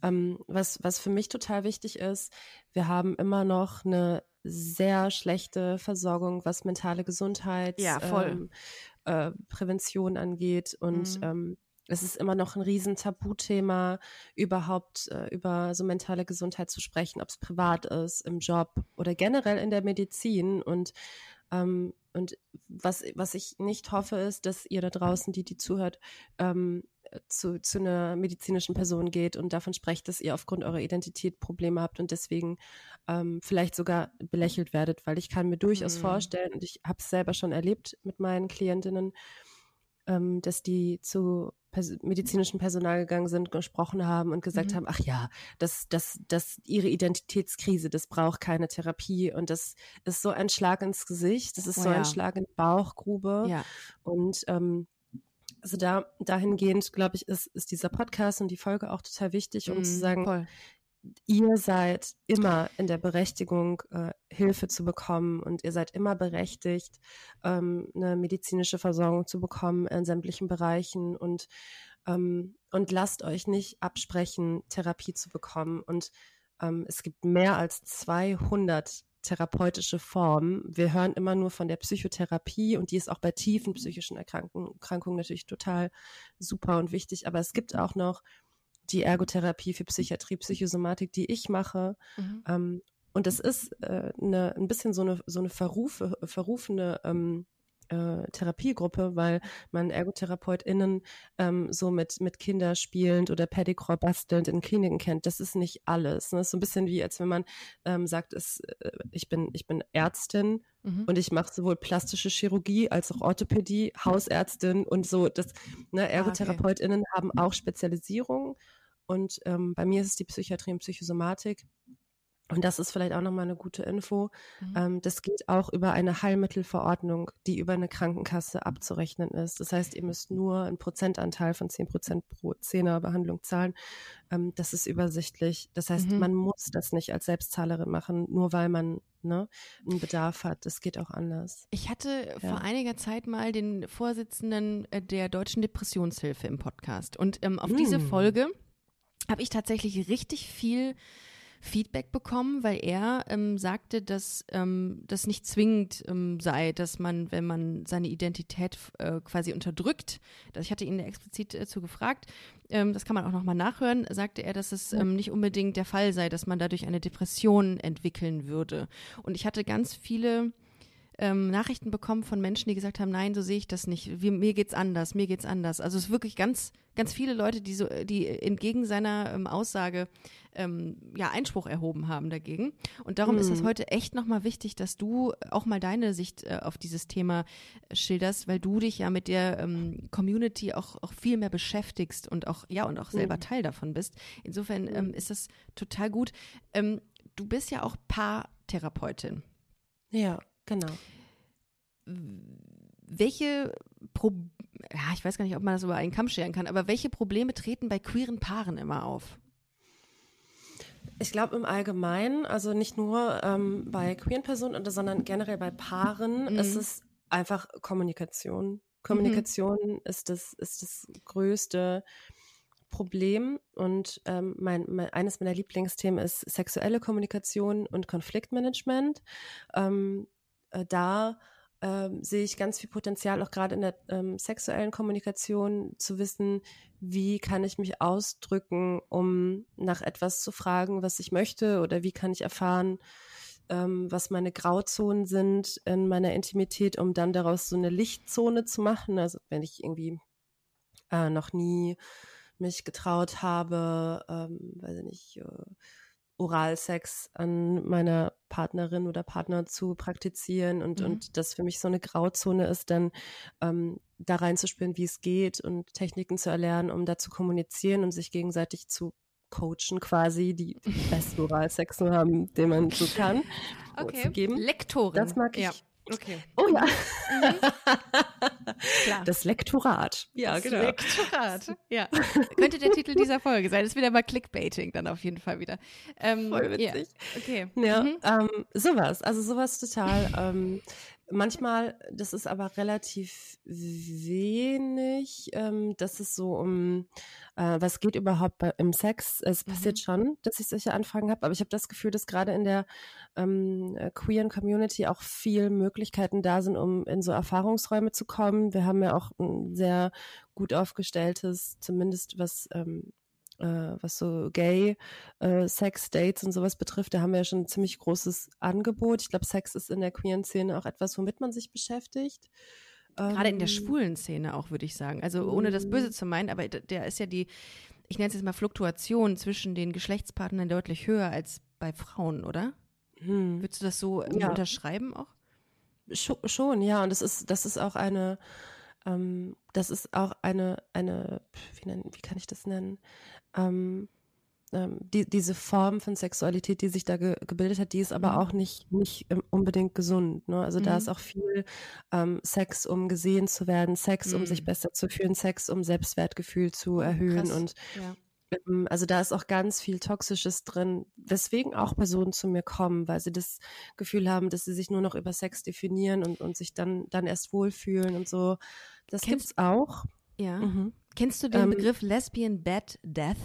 ähm, was, was für mich total wichtig ist. Wir haben immer noch eine sehr schlechte Versorgung, was mentale Gesundheit ja, voll. Ähm, äh, Prävention angeht. Und mhm. ähm, es ist immer noch ein riesen Tabuthema, überhaupt äh, über so mentale Gesundheit zu sprechen, ob es privat ist, im Job oder generell in der Medizin. Und ähm, und was, was ich nicht hoffe, ist, dass ihr da draußen, die, die zuhört, ähm, zu, zu einer medizinischen Person geht und davon sprecht, dass ihr aufgrund eurer Identität Probleme habt und deswegen ähm, vielleicht sogar belächelt werdet, weil ich kann mir durchaus mhm. vorstellen, und ich habe es selber schon erlebt mit meinen Klientinnen, ähm, dass die zu pers medizinischem Personal gegangen sind, gesprochen haben und gesagt mhm. haben, ach ja, das, das, das, ihre Identitätskrise, das braucht keine Therapie und das ist so ein Schlag ins Gesicht, das ist oh, so ja. ein Schlag in die Bauchgrube ja. und ähm, also da dahingehend, glaube ich, ist, ist dieser Podcast und die Folge auch total wichtig, um mm, zu mhm, sagen, voll. Ihr seid immer in der Berechtigung, äh, Hilfe zu bekommen und ihr seid immer berechtigt, ähm, eine medizinische Versorgung zu bekommen in sämtlichen Bereichen und, ähm, und lasst euch nicht absprechen, Therapie zu bekommen. Und ähm, es gibt mehr als 200 therapeutische Form. Wir hören immer nur von der Psychotherapie und die ist auch bei tiefen psychischen Erkrankungen natürlich total super und wichtig. Aber es gibt auch noch die Ergotherapie für Psychiatrie, Psychosomatik, die ich mache. Mhm. Ähm, und das ist äh, eine, ein bisschen so eine, so eine verrufe, verrufene ähm, äh, Therapiegruppe, weil man ErgotherapeutInnen ähm, so mit, mit Kinder spielend oder Pedicure bastelnd in Kliniken kennt. Das ist nicht alles. Ne? Das ist so ein bisschen wie, als wenn man ähm, sagt, es, äh, ich, bin, ich bin Ärztin mhm. und ich mache sowohl plastische Chirurgie als auch Orthopädie, Hausärztin und so. Das, ne, ErgotherapeutInnen ah, okay. haben auch Spezialisierung. Und ähm, bei mir ist es die Psychiatrie und Psychosomatik. Und das ist vielleicht auch nochmal eine gute Info. Mhm. Ähm, das geht auch über eine Heilmittelverordnung, die über eine Krankenkasse abzurechnen ist. Das heißt, ihr müsst nur einen Prozentanteil von 10 Prozent pro Zehnerbehandlung zahlen. Ähm, das ist übersichtlich. Das heißt, mhm. man muss das nicht als Selbstzahlerin machen, nur weil man ne, einen Bedarf hat. Das geht auch anders. Ich hatte ja. vor einiger Zeit mal den Vorsitzenden äh, der Deutschen Depressionshilfe im Podcast. Und ähm, auf mhm. diese mm. Folge habe ich tatsächlich richtig viel Feedback bekommen, weil er ähm, sagte, dass ähm, das nicht zwingend ähm, sei, dass man, wenn man seine Identität äh, quasi unterdrückt, dass ich hatte ihn explizit dazu gefragt, ähm, das kann man auch nochmal nachhören, sagte er, dass es ähm, nicht unbedingt der Fall sei, dass man dadurch eine Depression entwickeln würde. Und ich hatte ganz viele ähm, Nachrichten bekommen von Menschen, die gesagt haben, nein, so sehe ich das nicht. Wie, mir geht's anders, mir geht's anders. Also es ist wirklich ganz, ganz viele Leute, die so, die entgegen seiner ähm, Aussage ähm, ja Einspruch erhoben haben dagegen. Und darum mhm. ist es heute echt nochmal wichtig, dass du auch mal deine Sicht äh, auf dieses Thema schilderst, weil du dich ja mit der ähm, Community auch, auch viel mehr beschäftigst und auch, ja, und auch selber mhm. Teil davon bist. Insofern ähm, mhm. ist das total gut. Ähm, du bist ja auch Paartherapeutin. Ja. Genau. Welche Pro ja, ich weiß gar nicht, ob man das über einen Kamm scheren kann, aber welche Probleme treten bei queeren Paaren immer auf? Ich glaube im Allgemeinen, also nicht nur ähm, bei queeren Personen, sondern generell bei Paaren, mhm. ist es einfach Kommunikation. Kommunikation mhm. ist das ist das größte Problem und ähm, mein, mein, eines meiner Lieblingsthemen ist sexuelle Kommunikation und Konfliktmanagement. Ähm, äh, da ähm, sehe ich ganz viel Potenzial, auch gerade in der ähm, sexuellen Kommunikation, zu wissen, wie kann ich mich ausdrücken, um nach etwas zu fragen, was ich möchte, oder wie kann ich erfahren, ähm, was meine Grauzonen sind in meiner Intimität, um dann daraus so eine Lichtzone zu machen. Also wenn ich irgendwie äh, noch nie mich getraut habe, ähm, weiß ich nicht, äh, Oralsex an meiner Partnerin oder Partner zu praktizieren und, mhm. und das für mich so eine Grauzone ist, dann ähm, da reinzuspüren, wie es geht und Techniken zu erlernen, um da zu kommunizieren und sich gegenseitig zu coachen quasi, die, besten Oralsex zu haben, den man so kann. Okay. Zu geben. Lektorin. Das mag ich. Ja. Okay. Oh ja. Mhm. das Lektorat. Ja, das genau. Lektorat. Ja. Könnte der Titel dieser Folge sein. Das ist wieder mal Clickbaiting dann auf jeden Fall wieder. Ähm, Voll witzig. Ja. Okay. Ja, mhm. ähm, sowas. Also sowas total. Ähm, Manchmal, das ist aber relativ wenig, ähm, dass es so um, äh, was geht überhaupt bei, im Sex. Es mhm. passiert schon, dass ich solche Anfragen habe, aber ich habe das Gefühl, dass gerade in der ähm, äh, queeren Community auch viel Möglichkeiten da sind, um in so Erfahrungsräume zu kommen. Wir haben ja auch ein sehr gut aufgestelltes, zumindest was ähm, äh, was so Gay, äh, Sex, Dates und sowas betrifft, da haben wir ja schon ein ziemlich großes Angebot. Ich glaube, Sex ist in der queeren Szene auch etwas, womit man sich beschäftigt. Gerade in der ähm, schwulen Szene auch, würde ich sagen. Also ohne das Böse mhm. zu meinen, aber der ist ja die, ich nenne es jetzt mal Fluktuation zwischen den Geschlechtspartnern deutlich höher als bei Frauen, oder? Hm. Würdest du das so ja. unterschreiben auch? Schon, ja. Und das ist, das ist auch eine, ähm, das ist auch eine, eine, wie, nennen, wie kann ich das nennen? ähm, ähm, die, diese Form von Sexualität, die sich da ge gebildet hat, die ist aber mhm. auch nicht, nicht unbedingt gesund. Ne? Also mhm. da ist auch viel ähm, Sex, um gesehen zu werden, Sex, mhm. um sich mhm. besser zu fühlen, Sex, um Selbstwertgefühl zu oh, erhöhen. Krass. Und ja. Also da ist auch ganz viel Toxisches drin, weswegen auch Personen zu mir kommen, weil sie das Gefühl haben, dass sie sich nur noch über Sex definieren und, und sich dann, dann erst wohlfühlen und so. Das Kennst, gibt's auch. Ja. Mhm. Kennst du den ähm, Begriff Lesbian Bad Death?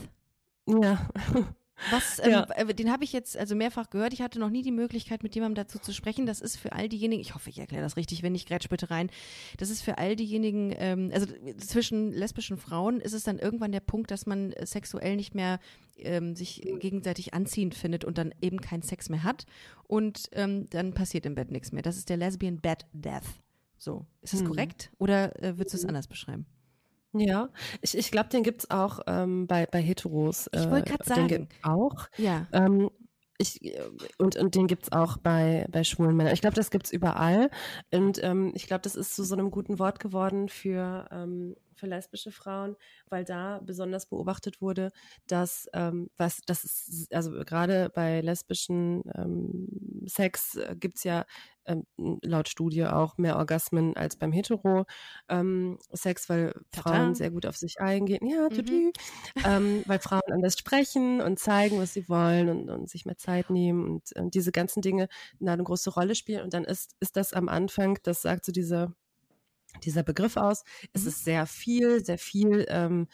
Ja. Was, ähm, ja. Äh, den habe ich jetzt also mehrfach gehört. Ich hatte noch nie die Möglichkeit, mit jemandem dazu zu sprechen. Das ist für all diejenigen, ich hoffe, ich erkläre das richtig, wenn nicht, grätsch bitte rein. Das ist für all diejenigen, ähm, also zwischen lesbischen Frauen ist es dann irgendwann der Punkt, dass man sexuell nicht mehr ähm, sich gegenseitig anziehend findet und dann eben keinen Sex mehr hat. Und ähm, dann passiert im Bett nichts mehr. Das ist der Lesbian Bad Death. So. Ist das hm. korrekt? Oder äh, würdest du es anders beschreiben? Ja, ich, ich glaube, den gibt's auch ähm, bei, bei Heteros. Äh, ich wollte gerade sagen. Den gibt auch. Ja. Ähm, ich, und, und den gibt's auch bei, bei schwulen Männern. Ich glaube, das gibt's überall. Und ähm, ich glaube, das ist zu so, so einem guten Wort geworden für, ähm, für lesbische Frauen, weil da besonders beobachtet wurde, dass ähm, was das ist, also gerade bei lesbischen ähm, Sex äh, gibt's ja ähm, laut Studie auch mehr Orgasmen als beim Hetero ähm, Sex, weil Tata. Frauen sehr gut auf sich eingehen. Ja, mhm. ähm, weil Frauen anders sprechen und zeigen, was sie wollen und, und sich mehr Zeit nehmen und, und diese ganzen Dinge eine große Rolle spielen. Und dann ist, ist das am Anfang, das sagt so diese dieser Begriff aus. Es mhm. ist sehr viel, sehr viel ähm,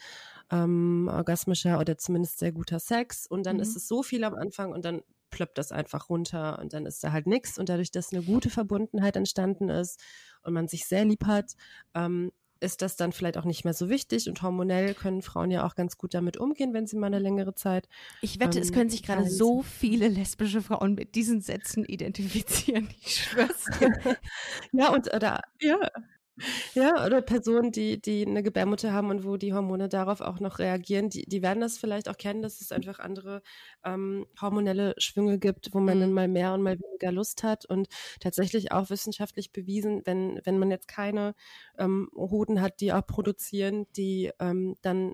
ähm, orgasmischer oder zumindest sehr guter Sex. Und dann mhm. ist es so viel am Anfang und dann plöppt das einfach runter und dann ist da halt nichts. Und dadurch, dass eine gute Verbundenheit entstanden ist und man sich sehr lieb hat, ähm, ist das dann vielleicht auch nicht mehr so wichtig und hormonell können Frauen ja auch ganz gut damit umgehen, wenn sie mal eine längere Zeit. Ich wette, ähm, es können sich gerade so viele lesbische Frauen mit diesen Sätzen identifizieren. Ich schwör's dir. ja, und oder ja, ja, oder Personen, die, die eine Gebärmutter haben und wo die Hormone darauf auch noch reagieren, die, die werden das vielleicht auch kennen, dass es einfach andere ähm, hormonelle Schwünge gibt, wo man mhm. dann mal mehr und mal weniger Lust hat. Und tatsächlich auch wissenschaftlich bewiesen, wenn, wenn man jetzt keine ähm, Hoden hat, die auch produzieren, die ähm, dann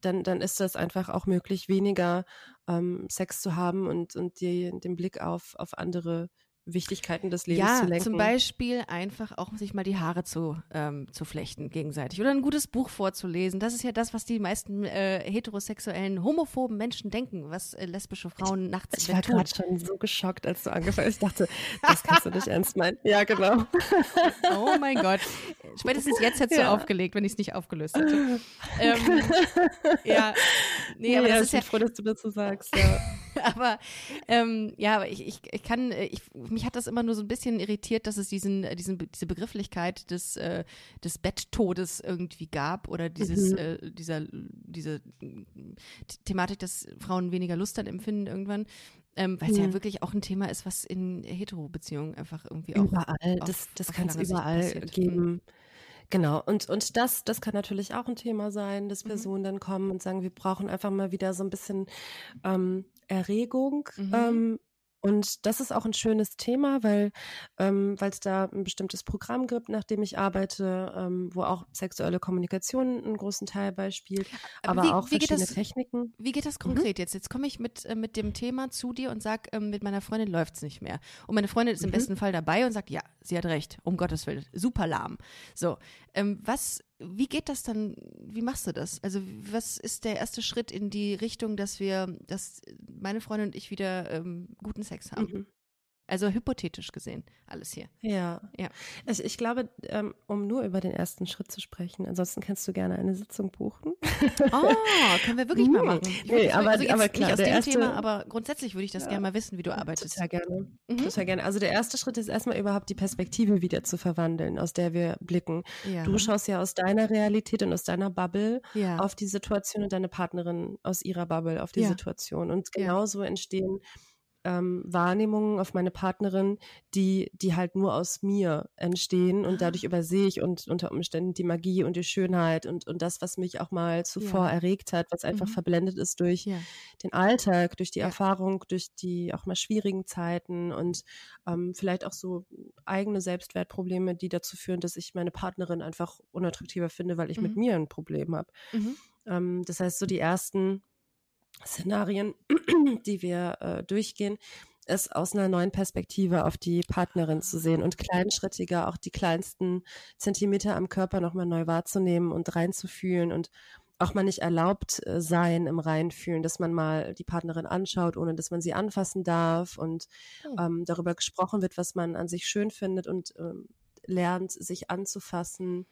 dann, dann ist das einfach auch möglich, weniger ähm, Sex zu haben und, und die, den Blick auf, auf andere Wichtigkeiten des Lebens ja, zu lenken. zum Beispiel einfach auch sich mal die Haare zu, ähm, zu flechten gegenseitig oder ein gutes Buch vorzulesen. Das ist ja das, was die meisten äh, heterosexuellen, homophoben Menschen denken, was äh, lesbische Frauen nachts Ich war gerade schon so geschockt, als du angefangen hast. Ich dachte, das kannst du nicht ernst meinen. Ja, genau. Oh mein Gott. Spätestens jetzt hättest du Ja. aufgelegt, wenn ich es nicht aufgelöst hätte. ähm, ja, nee, aber ja, das ich ist ja, bin froh, dass du das so sagst. Ja. aber ähm, ja, aber ich, ich, ich kann, äh, ich, mich hat das immer nur so ein bisschen irritiert, dass es diesen, äh, diesen, diese Begrifflichkeit des, äh, des Betttodes irgendwie gab oder dieses, Mhm. äh, dieser, diese Thematik, dass Frauen weniger Lust dann empfinden irgendwann, ähm, weil es ja Mhm. wirklich auch ein Thema ist, was in Hetero-Beziehungen einfach irgendwie auch Überall, auf- das, das kann es überall. Mhm. geben. Genau, und, und das, das kann natürlich auch ein Thema sein, dass Mhm. Personen dann kommen und sagen, wir brauchen einfach mal wieder so ein bisschen ähm, Erregung. Mhm. Ähm, und das ist auch ein schönes Thema, weil ähm, es da ein bestimmtes Programm gibt, nach dem ich arbeite, ähm, wo auch sexuelle Kommunikation einen großen Teil beispielt, aber, wie- auch wie verschiedene das- Techniken. Wie geht das konkret jetzt? Jetzt komme ich mit, äh, mit dem Thema zu dir und sag, ähm, mit meiner Freundin läuft's nicht mehr. Und meine Freundin ist im Mhm. besten Fall dabei und sagt, ja, sie hat recht, um Gottes Willen, super lahm. So, ähm, was, wie geht das dann, wie machst du das? Also, was ist der erste Schritt in die Richtung, dass wir, dass meine Freundin und ich wieder ähm, guten Sex haben? Mhm. Also hypothetisch gesehen, alles hier. Ja. Ja. Also ich glaube, ähm, um nur über den ersten Schritt zu sprechen, ansonsten kannst du gerne eine Sitzung buchen. Oh, können wir wirklich mal Nee, machen. Ich nee, aber- also aber nicht klar, aus der dem erste- Thema, aber grundsätzlich würde ich das Ja. gerne mal wissen, wie du arbeitest. Total gerne. Mhm. Total gerne. Also der erste Schritt ist erstmal überhaupt die Perspektive wieder zu verwandeln, aus der wir blicken. Ja. Du schaust ja aus deiner Realität und aus deiner Bubble ja. auf die Situation und deine Partnerin aus ihrer Bubble auf die. Situation. Und genauso entstehen ähm, Wahrnehmungen auf meine Partnerin, die, die halt nur aus mir entstehen und dadurch Ah. übersehe ich und unter Umständen die Magie und die Schönheit und, und das, was mich auch mal zuvor Ja. erregt hat, was einfach Mhm. verblendet ist durch ja. den Alltag, durch die Ja. Erfahrung, durch die auch mal schwierigen Zeiten und ähm, vielleicht auch so eigene Selbstwertprobleme, die dazu führen, dass ich meine Partnerin einfach unattraktiver finde, weil ich mit Mhm. mir ein Problem habe. Mhm. Ähm, das heißt, so die ersten Szenarien, die wir äh, durchgehen, ist aus einer neuen Perspektive auf die Partnerin zu sehen und kleinschrittiger auch die kleinsten Zentimeter am Körper nochmal neu wahrzunehmen und reinzufühlen und auch mal nicht erlaubt äh, sein im Reinfühlen, dass man mal die Partnerin anschaut, ohne dass man sie anfassen darf und Oh. ähm, darüber gesprochen wird, was man an sich schön findet und ähm, lernt, sich anzufassen,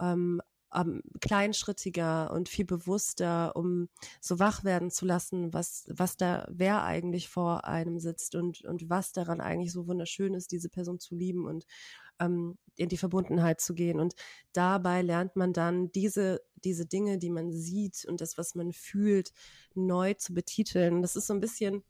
ähm, ähm, kleinschrittiger und viel bewusster, um so wach werden zu lassen, was, was da, wer eigentlich vor einem sitzt und, und was daran eigentlich so wunderschön ist, diese Person zu lieben und ähm, in die Verbundenheit zu gehen. Und dabei lernt man dann diese, diese Dinge, die man sieht und das, was man fühlt, neu zu betiteln. Das ist so ein bisschen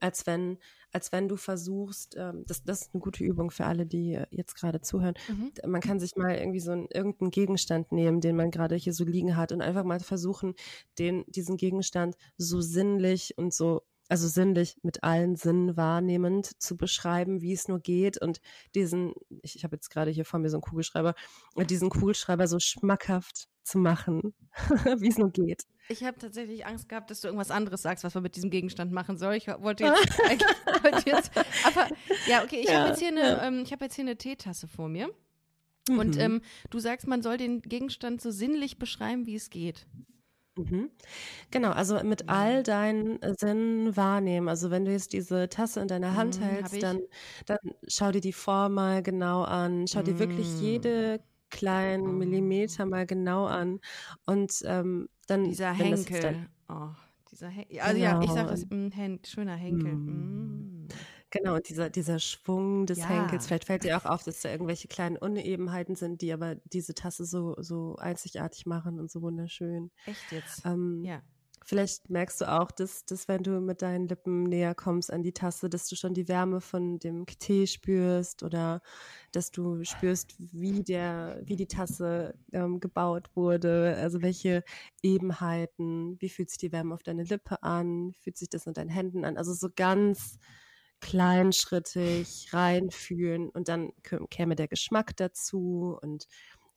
als wenn, als wenn du versuchst, ähm, das, das ist eine gute Übung für alle, die äh, jetzt gerade zuhören. Mhm. Man kann sich mal irgendwie so einen, irgendeinen Gegenstand nehmen, den man gerade hier so liegen hat und einfach mal versuchen, den, diesen Gegenstand so sinnlich und so, also sinnlich mit allen Sinnen wahrnehmend zu beschreiben, wie es nur geht und diesen, ich, ich habe jetzt gerade hier vor mir so einen Kugelschreiber, diesen Kugelschreiber so schmackhaft zu machen, wie es nur geht. Ich habe tatsächlich Angst gehabt, dass du irgendwas anderes sagst, was man mit diesem Gegenstand machen soll. Ich wollte jetzt eigentlich wollte jetzt, aber ja, okay, ich Ja, habe jetzt hier eine, ja. ähm, ich habe jetzt hier eine Teetasse vor mir und Mhm. ähm, du sagst, man soll den Gegenstand so sinnlich beschreiben, wie es geht. Mhm. Genau, also mit all deinen äh, Sinnen wahrnehmen. Also wenn du jetzt diese Tasse in deiner Hand hab hältst, dann, dann schau dir die Form mal genau an. Schau dir wirklich Mm. jede kleinen Oh. Millimeter mal genau an. Und ähm, dann, Dieser Henkel. Oh, dieser Henkel. Also ja, ich sag Genau. das, mm, Hen schöner Henkel. Mm. Mm. Genau, und dieser, dieser Schwung des Ja. Henkels, vielleicht fällt dir auch auf, dass da irgendwelche kleinen Unebenheiten sind, die aber diese Tasse so, so einzigartig machen und so wunderschön. Echt jetzt? Ähm, Ja. Vielleicht merkst du auch, dass, dass wenn du mit deinen Lippen näher kommst an die Tasse, dass du schon die Wärme von dem Tee spürst oder dass du spürst, wie der, wie die Tasse ähm, gebaut wurde, also welche Ebenheiten, wie fühlt sich die Wärme auf deine Lippe an, wie fühlt sich das in deinen Händen an, also so ganz kleinschrittig reinfühlen und dann käme der Geschmack dazu und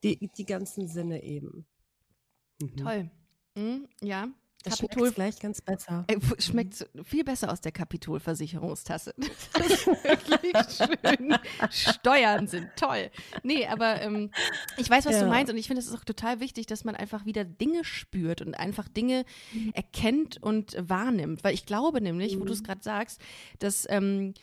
die, die ganzen Sinne eben. Mhm. Toll. Mm, ja, Das Kapitol gleich ganz besser. Äh, schmeckt viel besser aus der Kapitol-Versicherungstasse. Das ist wirklich schön. Steuern sind toll. Nee, aber ähm, ich weiß, was ja. du meinst und ich finde, es ist auch total wichtig, dass man einfach wieder Dinge spürt und einfach Dinge mhm. erkennt und wahrnimmt. Weil ich glaube nämlich, mhm. wo du es gerade sagst, dass ähm,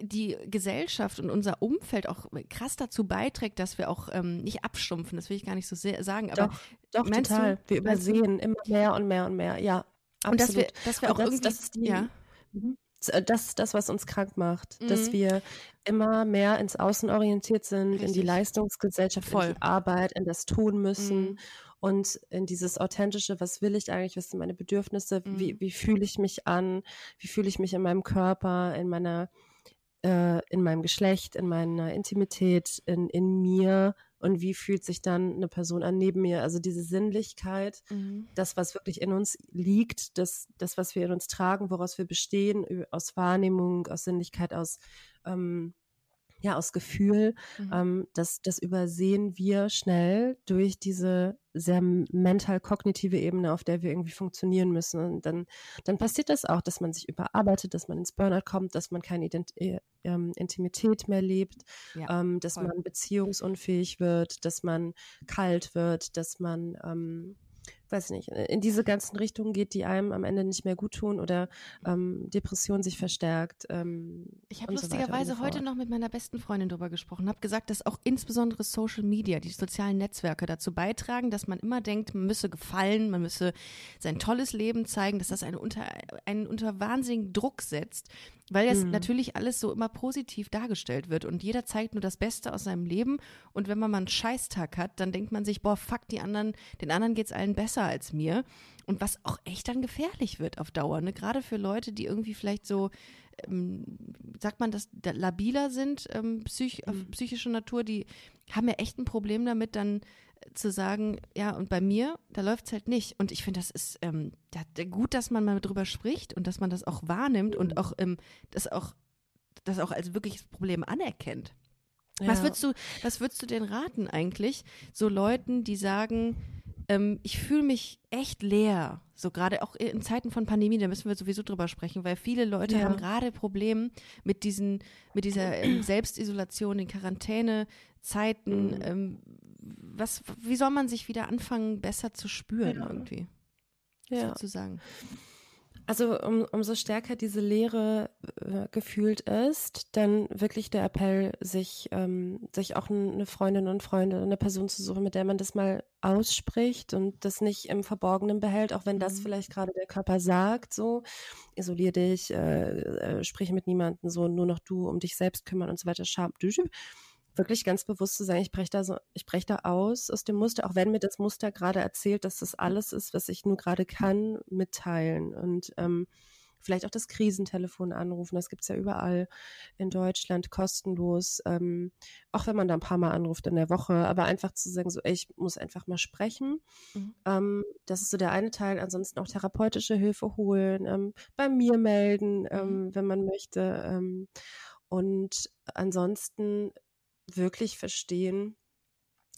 die Gesellschaft und unser Umfeld auch krass dazu beiträgt, dass wir auch ähm, nicht abstumpfen. Das will ich gar nicht so sehr sagen. Aber doch, doch total. Du, wir übersehen immer mehr und mehr und mehr. Ja, absolut. Und dass wir, dass wir auch das, irgendwie, das ist die, ja. Mhm. Äh, das ist das, was uns krank macht, mhm. dass wir immer mehr ins Außen orientiert sind, Richtig. in die Leistungsgesellschaft, Voll. in die Arbeit, in das Tun müssen. Mhm und in dieses authentische, was will ich eigentlich, was sind meine Bedürfnisse, mhm. wie, wie fühle ich mich an, wie fühle ich mich in meinem Körper, in meiner äh, in meinem Geschlecht, in meiner Intimität, in, in mir und wie fühlt sich dann eine Person an neben mir. Also diese Sinnlichkeit, mhm. das, was wirklich in uns liegt, das, das, was wir in uns tragen, woraus wir bestehen, aus Wahrnehmung, aus Sinnlichkeit, aus ähm, ja, aus Gefühl. Mhm. Ähm, das, das übersehen wir schnell durch diese sehr mental-kognitive Ebene, auf der wir irgendwie funktionieren müssen. Und dann, dann passiert das auch, dass man sich überarbeitet, dass man ins Burnout kommt, dass man keine Ident äh, ähm, Intimität mehr lebt, ja, ähm, dass voll. man beziehungsunfähig wird, dass man kalt wird, dass man ähm, weiß nicht, in diese ganzen Richtungen geht, die einem am Ende nicht mehr gut tun oder ähm, Depression sich verstärkt. Ähm, ich habe lustigerweise so heute noch mit meiner besten Freundin darüber gesprochen, habe gesagt, dass auch insbesondere Social Media, die sozialen Netzwerke dazu beitragen, dass man immer denkt, man müsse gefallen, man müsse sein tolles Leben zeigen, dass das einen unter, einen unter wahnsinnigen Druck setzt, weil das mhm. natürlich alles so immer positiv dargestellt wird und jeder zeigt nur das Beste aus seinem Leben und wenn man mal einen Scheißtag hat, dann denkt man sich, boah, fuck, die anderen, den anderen geht's allen besser besser als mir. Und was auch echt dann gefährlich wird auf Dauer, ne? Gerade für Leute, die irgendwie vielleicht so, ähm, sagt man, dass labiler sind, ähm, psych mhm. psychischer Natur, die haben ja echt ein Problem damit, dann äh, zu sagen, ja, und bei mir, da läuft es halt nicht. Und ich finde, das ist ähm, ja, gut, dass man mal drüber spricht und dass man das auch wahrnimmt mhm. und auch ähm, das auch das auch als wirkliches Problem anerkennt. Ja. Was würdest du, was würdest du denn raten eigentlich, so Leuten, die sagen, ähm, ich fühle mich echt leer. So gerade auch in Zeiten von Pandemie, da müssen wir sowieso drüber sprechen, weil viele Leute ja. haben gerade Probleme mit diesen, mit dieser ähm, Selbstisolation, den Quarantänezeiten. Mhm. Ähm, was, wie soll man sich wieder anfangen, besser zu spüren ja. irgendwie? Ja. Sozusagen. Also um, umso stärker diese Leere äh, gefühlt ist, dann wirklich der Appell, sich, ähm, sich auch eine Freundin und Freunde, eine Person zu suchen, mit der man das mal ausspricht und das nicht im Verborgenen behält, auch wenn das mhm. vielleicht gerade der Körper sagt, so isolier dich, äh, äh, sprich mit niemandem, so nur noch du um dich selbst kümmern und so weiter. Scham, wirklich ganz bewusst zu sagen, ich breche da so, ich breche da aus aus dem Muster, auch wenn mir das Muster gerade erzählt, dass das alles ist, was ich nur gerade kann, mitteilen und ähm, vielleicht auch das Krisentelefon anrufen. Das gibt's ja überall in Deutschland kostenlos, ähm, auch wenn man da ein paar Mal anruft in der Woche, aber einfach zu sagen, so, ey, ich muss einfach mal sprechen. Mhm. Ähm, das ist so der eine Teil. Ansonsten auch therapeutische Hilfe holen, ähm, bei mir melden, ähm, mhm. wenn man möchte. Ähm, und ansonsten wirklich verstehen,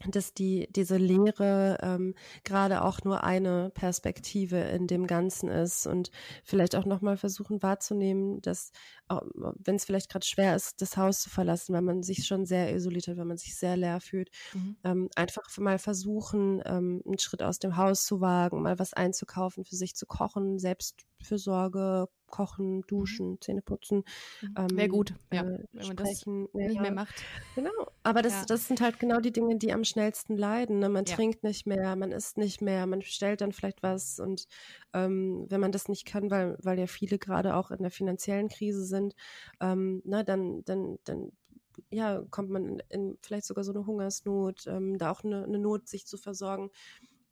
dass die diese Lehre ähm, gerade auch nur eine Perspektive in dem Ganzen ist und vielleicht auch nochmal versuchen wahrzunehmen, dass wenn es vielleicht gerade schwer ist, das Haus zu verlassen, weil man sich schon sehr isoliert hat, weil man sich sehr leer fühlt, mhm. ähm, einfach mal versuchen, ähm, einen Schritt aus dem Haus zu wagen, mal was einzukaufen, für sich zu kochen, Selbstfürsorge, kochen, mhm. duschen, mhm. Zähne putzen. Mhm. Ähm, Wäre gut, ja, äh, wenn man sprechen. das nicht mehr macht. Genau, aber das, ja. das sind halt genau die Dinge, die am schnellsten leiden. Ne? Man ja. trinkt nicht mehr, man isst nicht mehr, man bestellt dann vielleicht was und ähm, wenn man das nicht kann, weil, weil ja viele gerade auch in der finanziellen Krise sind, ähm, na, ne, dann, dann, dann ja, kommt man in, in vielleicht sogar so eine Hungersnot, ähm, da auch eine, eine Not, sich zu versorgen.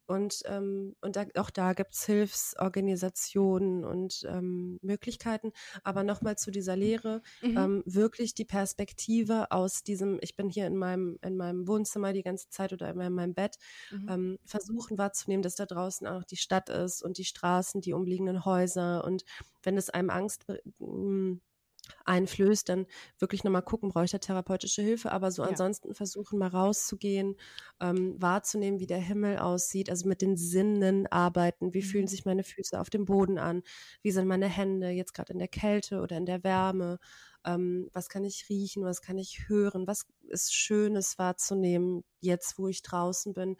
Und, ähm, und da, auch da gibt es Hilfsorganisationen und ähm, Möglichkeiten. Aber nochmal zu dieser Lehre, mhm. ähm, wirklich die Perspektive aus diesem, ich bin hier in meinem, in meinem Wohnzimmer die ganze Zeit oder in meinem Bett, mhm. ähm, versuchen wahrzunehmen, dass da draußen auch noch die Stadt ist und die Straßen, die umliegenden Häuser. Und wenn es einem Angst einflößt, dann wirklich nochmal gucken, brauche ich da therapeutische Hilfe, aber so Ja. ansonsten versuchen mal rauszugehen, ähm, wahrzunehmen, wie der Himmel aussieht, also mit den Sinnen arbeiten, wie fühlen Mhm. sich meine Füße auf dem Boden an, wie sind meine Hände jetzt gerade in der Kälte oder in der Wärme, ähm, was kann ich riechen, was kann ich hören, was ist Schönes wahrzunehmen, jetzt wo ich draußen bin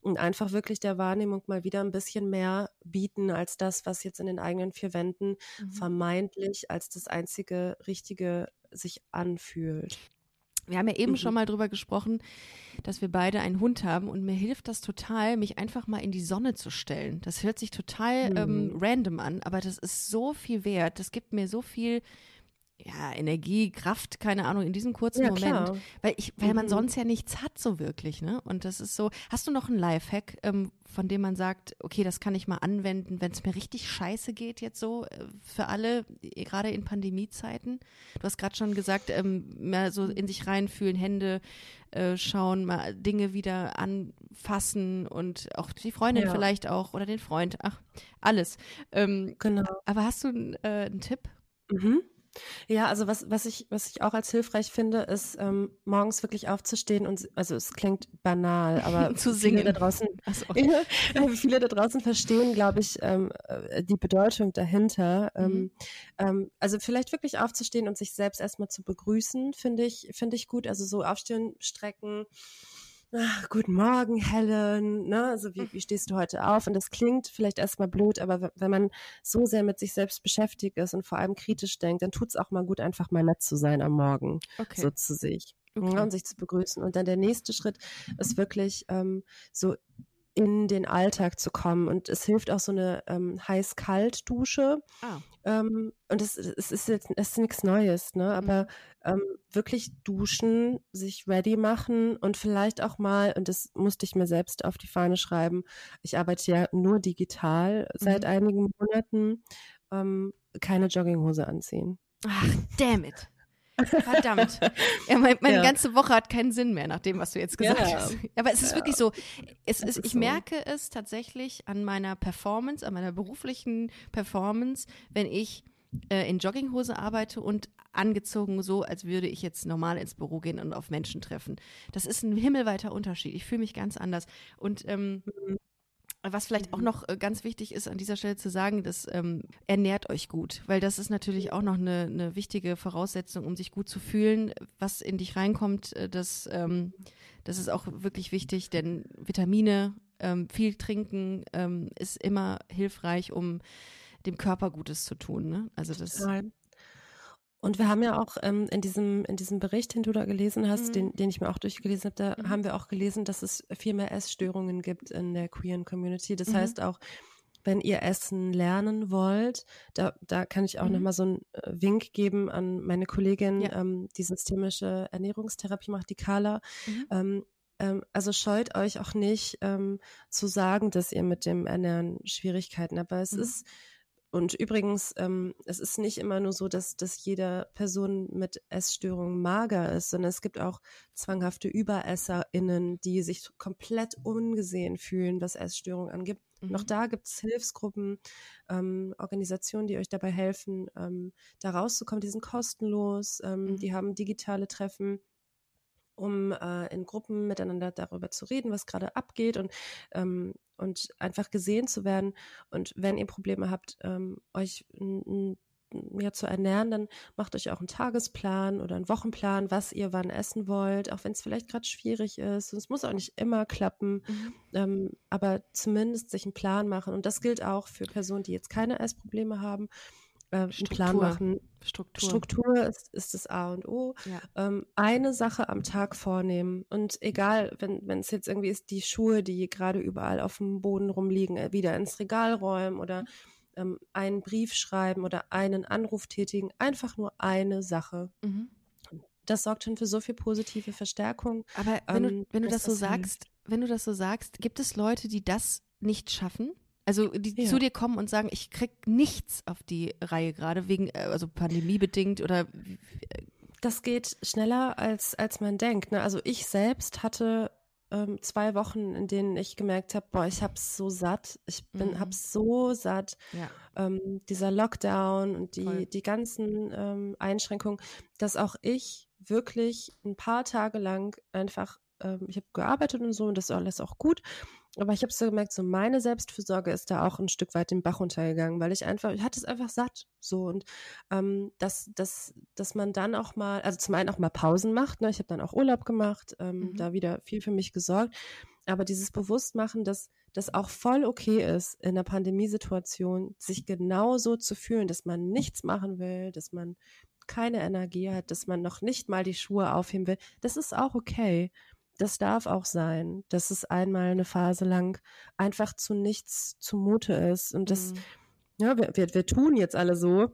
und einfach wirklich der Wahrnehmung mal wieder ein bisschen mehr bieten als das, was jetzt in den eigenen vier Wänden Mhm. vermeintlich als das einzige Richtige sich anfühlt. Wir haben ja eben Mhm. schon mal drüber gesprochen, dass wir beide einen Hund haben und mir hilft das total, mich einfach mal in die Sonne zu stellen. Das hört sich total ähm, Mhm. random an, aber das ist so viel wert. Das gibt mir so viel ja, Energie, Kraft, keine Ahnung, in diesem kurzen Ja, Moment. klar. Weil ich, weil man Mhm. sonst ja nichts hat, so wirklich, ne? Und das ist so. Hast du noch einen Lifehack, ähm, von dem man sagt, okay, das kann ich mal anwenden, wenn es mir richtig scheiße geht, jetzt so äh, für alle, gerade in Pandemiezeiten? Du hast gerade schon gesagt, ähm, mehr so in sich reinfühlen, Hände äh, schauen, mal Dinge wieder anfassen und auch die Freundin Ja. vielleicht auch oder den Freund, ach, alles. Ähm, Genau. aber hast du einen äh, einen Tipp? Mhm. Ja, also was, was ich, was ich auch als hilfreich finde, ist ähm, morgens wirklich aufzustehen und also es klingt banal, aber Zu viele singen. da draußen, äh, viele da draußen verstehen, glaube ich, ähm, äh, die Bedeutung dahinter. Mhm. Ähm, ähm, also vielleicht wirklich aufzustehen und sich selbst erstmal zu begrüßen, finde ich, finde ich gut. Also so aufstehen, strecken. Ah, guten Morgen, Helen. Ne? Also wie, wie stehst du heute auf? Und das klingt vielleicht erstmal blöd, aber wenn man so sehr mit sich selbst beschäftigt ist und vor allem kritisch denkt, dann tut es auch mal gut, einfach mal nett zu sein am Morgen, Okay. so zu sich. Okay. Ja, und sich zu begrüßen. Und dann der nächste Schritt ist wirklich ähm, so in den Alltag zu kommen. Und es hilft auch so eine ähm, Heiß-Kalt-Dusche. Ah. Ähm, und es, es ist jetzt es ist nichts Neues, ne? Aber ähm, wirklich duschen, sich ready machen und vielleicht auch mal, und das musste ich mir selbst auf die Fahne schreiben, ich arbeite ja nur digital seit Mhm. einigen Monaten, ähm, keine Jogginghose anziehen. Ach, damn it. Verdammt. Ja, mein, meine Ja. ganze Woche hat keinen Sinn mehr, nach dem, was du jetzt gesagt Ja. hast. Aber es ist Ja. wirklich so. Es ist, ist ich so. merke es tatsächlich an meiner Performance, an meiner beruflichen Performance, wenn ich äh, in Jogginghose arbeite und angezogen so, als würde ich jetzt normal ins Büro gehen und auf Menschen treffen. Das ist ein himmelweiter Unterschied. Ich fühle mich ganz anders. Und ähm, was vielleicht auch Mhm. noch äh, ganz wichtig ist, an dieser Stelle zu sagen, dass ähm, ernährt euch gut, weil das ist natürlich auch noch eine, eine wichtige Voraussetzung, um sich gut zu fühlen. Was in dich reinkommt, äh, das, ähm, das ist auch wirklich wichtig, denn Vitamine, ähm, viel trinken ähm, ist immer hilfreich, um dem Körper Gutes zu tun. Ne? Also das. Total. Und wir haben ja auch ähm, in, diesem, in diesem Bericht, den du da gelesen hast, Mhm. den, den ich mir auch durchgelesen habe, da Mhm. haben wir auch gelesen, dass es viel mehr Essstörungen gibt in der queeren Community. Das Mhm. heißt auch, wenn ihr Essen lernen wollt, da, da kann ich auch Mhm. nochmal so einen äh, Wink geben an meine Kollegin, Ja. ähm, die systemische Ernährungstherapie macht, die Carla. Mhm. Ähm, ähm, also scheut euch auch nicht ähm, zu sagen, dass ihr mit dem Ernähren Schwierigkeiten habt, aber es Mhm. ist und übrigens, ähm, es ist nicht immer nur so, dass, dass jede Person mit Essstörungen mager ist, sondern es gibt auch zwanghafte ÜberesserInnen, die sich komplett ungesehen fühlen, was Essstörungen angeht. Mhm. Auch da gibt es Hilfsgruppen, ähm, Organisationen, die euch dabei helfen, ähm, da rauszukommen. Die sind kostenlos, ähm, Mhm. die haben digitale Treffen um äh, in Gruppen miteinander darüber zu reden, was gerade abgeht und, ähm, und einfach gesehen zu werden. Und wenn ihr Probleme habt, ähm, euch ja, zu ernähren, dann macht euch auch einen Tagesplan oder einen Wochenplan, was ihr wann essen wollt, auch wenn es vielleicht gerade schwierig ist. Und es muss auch nicht immer klappen, Mhm. ähm, aber zumindest sich einen Plan machen. Und das gilt auch für Personen, die jetzt keine Essprobleme haben. Äh, einen Plan Struktur. machen. Struktur. Struktur ist, ist das A und O Ja. ähm, eine Sache am Tag vornehmen. Und egal, wenn es jetzt irgendwie ist, die Schuhe, die gerade überall auf dem Boden rumliegen, äh, wieder ins Regal räumen oder ähm, einen Brief schreiben oder einen Anruf tätigen, einfach nur eine Sache. Mhm. Das sorgt schon für so viel positive Verstärkung. Aber wenn, du, ähm, wenn du das so das hilft. sagst, wenn du das so sagst, gibt es Leute, die das nicht schaffen? Also die Ja. zu dir kommen und sagen, ich krieg nichts auf die Reihe gerade wegen, äh, also pandemiebedingt oder Das geht schneller als, als man denkt. Ne? Also ich selbst hatte ähm, zwei Wochen, in denen ich gemerkt habe, boah, ich hab's so satt. Ich bin, mhm. hab's so satt. Ja. Ähm, dieser Lockdown und die, die ganzen ähm, Einschränkungen, dass auch ich wirklich ein paar Tage lang einfach, ähm, ich habe gearbeitet und so und das ist alles auch gut aber ich habe so gemerkt, so meine Selbstfürsorge ist da auch ein Stück weit den Bach runtergegangen, weil ich einfach, ich hatte es einfach satt. So und ähm, dass, dass, dass man dann auch mal, also zum einen auch mal Pausen macht, ne? Ich habe dann auch Urlaub gemacht, ähm, mhm. da wieder viel für mich gesorgt. Aber dieses Bewusstmachen, dass das auch voll okay ist, in einer Pandemiesituation sich genauso zu fühlen, dass man nichts machen will, dass man keine Energie hat, dass man noch nicht mal die Schuhe aufheben will, das ist auch okay das darf auch sein, dass es einmal eine Phase lang einfach zu nichts zumute ist. Und das, mhm. ja, wir, wir, wir tun jetzt alle so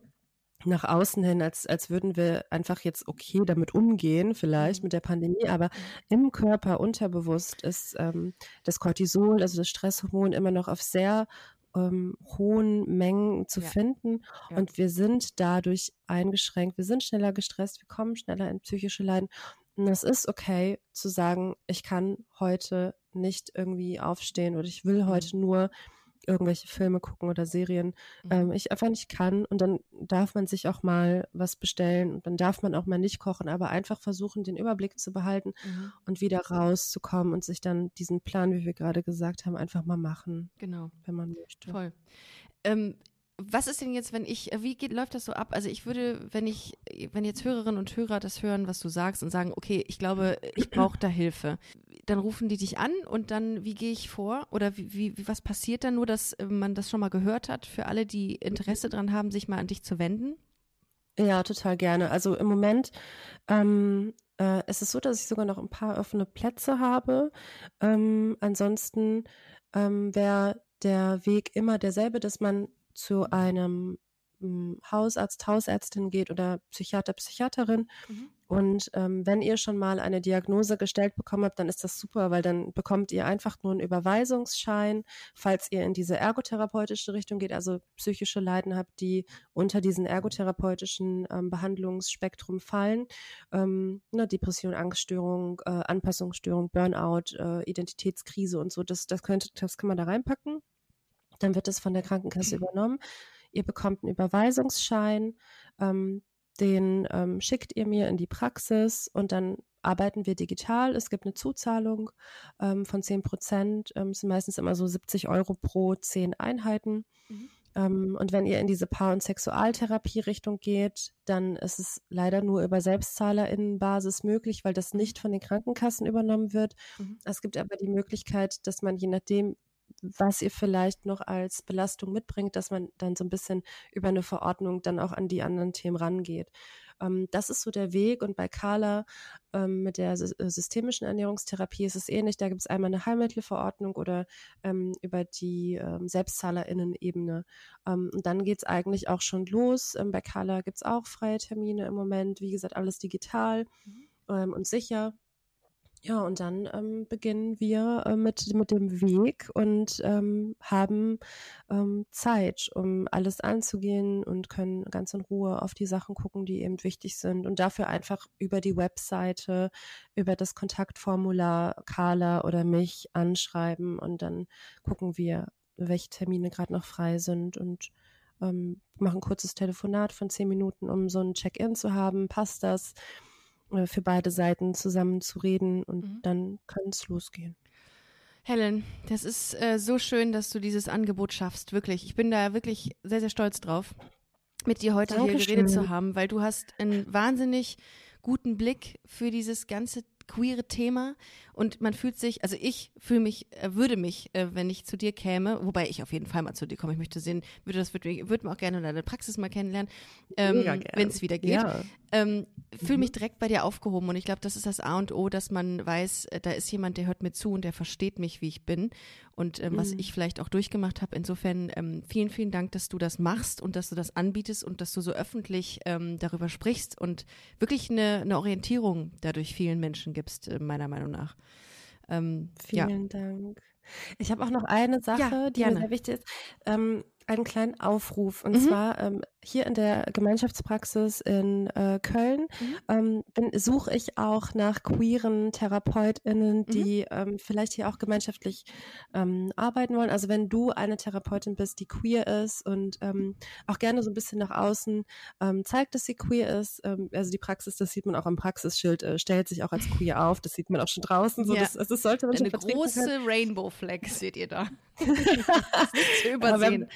nach außen hin, als, als würden wir einfach jetzt okay damit umgehen, vielleicht mhm. mit der Pandemie, aber im Körper unterbewusst ist ähm, das Cortisol, also das Stresshormon, immer noch auf sehr ähm, hohen Mengen zu ja. finden. Ja. Und wir sind dadurch eingeschränkt, wir sind schneller gestresst, wir kommen schneller in psychische Leiden. Und es ist okay zu sagen, ich kann heute nicht irgendwie aufstehen oder ich will mhm. heute nur irgendwelche Filme gucken oder Serien, mhm. ähm, ich einfach nicht kann. Und dann darf man sich auch mal was bestellen und dann darf man auch mal nicht kochen, aber einfach versuchen, den Überblick zu behalten mhm. und wieder rauszukommen und sich dann diesen Plan, wie wir gerade gesagt haben, einfach mal machen. Genau. Wenn man möchte. Voll. Ähm, was ist denn jetzt, wenn ich, wie geht, läuft das so ab? Also ich würde, wenn ich, wenn jetzt Hörerinnen und Hörer das hören, was du sagst und sagen, okay, ich glaube, ich brauche da Hilfe, dann rufen die dich an und dann, wie gehe ich vor? Oder wie, wie, was passiert dann nur, dass man das schon mal gehört hat, für alle, die Interesse dran haben, sich mal an dich zu wenden? Ja, total gerne. Also im Moment ähm, äh, es ist so, dass ich sogar noch ein paar offene Plätze habe. Ähm, ansonsten ähm, wäre der Weg immer derselbe, dass man zu einem hm, Hausarzt, Hausärztin geht oder Psychiater, Psychiaterin. Mhm. Und ähm, wenn ihr schon mal eine Diagnose gestellt bekommen habt, dann ist das super, weil dann bekommt ihr einfach nur einen Überweisungsschein, falls ihr in diese ergotherapeutische Richtung geht, also psychische Leiden habt, die unter diesen ergotherapeutischen ähm, Behandlungsspektrum fallen. Ähm, ne, Depression, Angststörung, äh, Anpassungsstörung, Burnout, äh, Identitätskrise und so, das, das, könnte, das kann man da reinpacken. Dann wird es von der Krankenkasse übernommen. Ihr bekommt einen Überweisungsschein, ähm, den ähm, schickt ihr mir in die Praxis und dann arbeiten wir digital. Es gibt eine Zuzahlung ähm, von 10 Prozent. Ähm, es sind meistens immer so 70 Euro pro 10 Einheiten. Mhm. Ähm, und wenn ihr in diese Paar- und Sexualtherapie-Richtung geht, dann ist es leider nur über SelbstzahlerInnenbasis möglich, weil das nicht von den Krankenkassen übernommen wird. Mhm. Es gibt aber die Möglichkeit, dass man je nachdem, was ihr vielleicht noch als Belastung mitbringt, dass man dann so ein bisschen über eine Verordnung dann auch an die anderen Themen rangeht. Ähm, das ist so der Weg und bei Carla ähm, mit der äh, systemischen Ernährungstherapie ist es ähnlich. Da gibt es einmal eine Heilmittelverordnung oder ähm, über die ähm, SelbstzahlerInnen-Ebene. Ähm, und dann geht es eigentlich auch schon los. Ähm, bei Carla gibt es auch freie Termine im Moment. Wie gesagt, alles digital mhm. und sicher. Ja, und dann ähm, beginnen wir äh, mit, mit dem Weg und ähm, haben ähm, Zeit, um alles anzugehen und können ganz in Ruhe auf die Sachen gucken, die eben wichtig sind. Und dafür einfach über die Webseite, über das Kontaktformular Carla oder mich anschreiben und dann gucken wir, welche Termine gerade noch frei sind und ähm, machen ein kurzes Telefonat von zehn Minuten, um so ein Check-in zu haben. Passt das? Äh, für beide Seiten zusammen zu reden und mhm. dann kann es losgehen. Helen, das ist äh, so schön, dass du dieses Angebot schaffst. Wirklich. Ich bin da wirklich sehr, sehr stolz drauf, mit dir heute Dankeschön. hier geredet zu haben, weil du hast einen wahnsinnig guten Blick für dieses ganze queere Thema und man fühlt sich, also ich fühle mich, äh, würde mich, äh, wenn ich zu dir käme, wobei ich auf jeden Fall mal zu dir komme, ich möchte sehen, würde das würde, würde mir auch gerne deine Praxis mal kennenlernen, ähm, wenn es wieder geht. Ja. Ähm, fühle mich direkt bei dir aufgehoben und ich glaube, das ist das A und O, dass man weiß, äh, da ist jemand, der hört mir zu und der versteht mich, wie ich bin und ähm, mhm. was ich vielleicht auch durchgemacht habe. Insofern ähm, vielen, vielen Dank, dass du das machst und dass du das anbietest und dass du so öffentlich ähm, darüber sprichst und wirklich eine, eine Orientierung dadurch vielen Menschen gibst, äh, meiner Meinung nach. Ähm, Vielen ja. Dank. Ich habe auch noch eine Sache, ja, die mir sehr wichtig ist. Ähm, einen kleinen Aufruf. Und Mhm. zwar ähm, hier in der Gemeinschaftspraxis in äh, Köln Mhm. ähm, suche ich auch nach queeren TherapeutInnen, Mhm. die ähm, vielleicht hier auch gemeinschaftlich ähm, arbeiten wollen. Also wenn du eine Therapeutin bist, die queer ist und ähm, auch gerne so ein bisschen nach außen ähm, zeigt, dass sie queer ist. Ähm, also die Praxis, das sieht man auch am Praxisschild, äh, stellt sich auch als queer auf. Das sieht man auch schon draußen. So, Ja. das, also das sollte man Eine große. Rainbow Flag seht ihr da. das ist zu übersehen.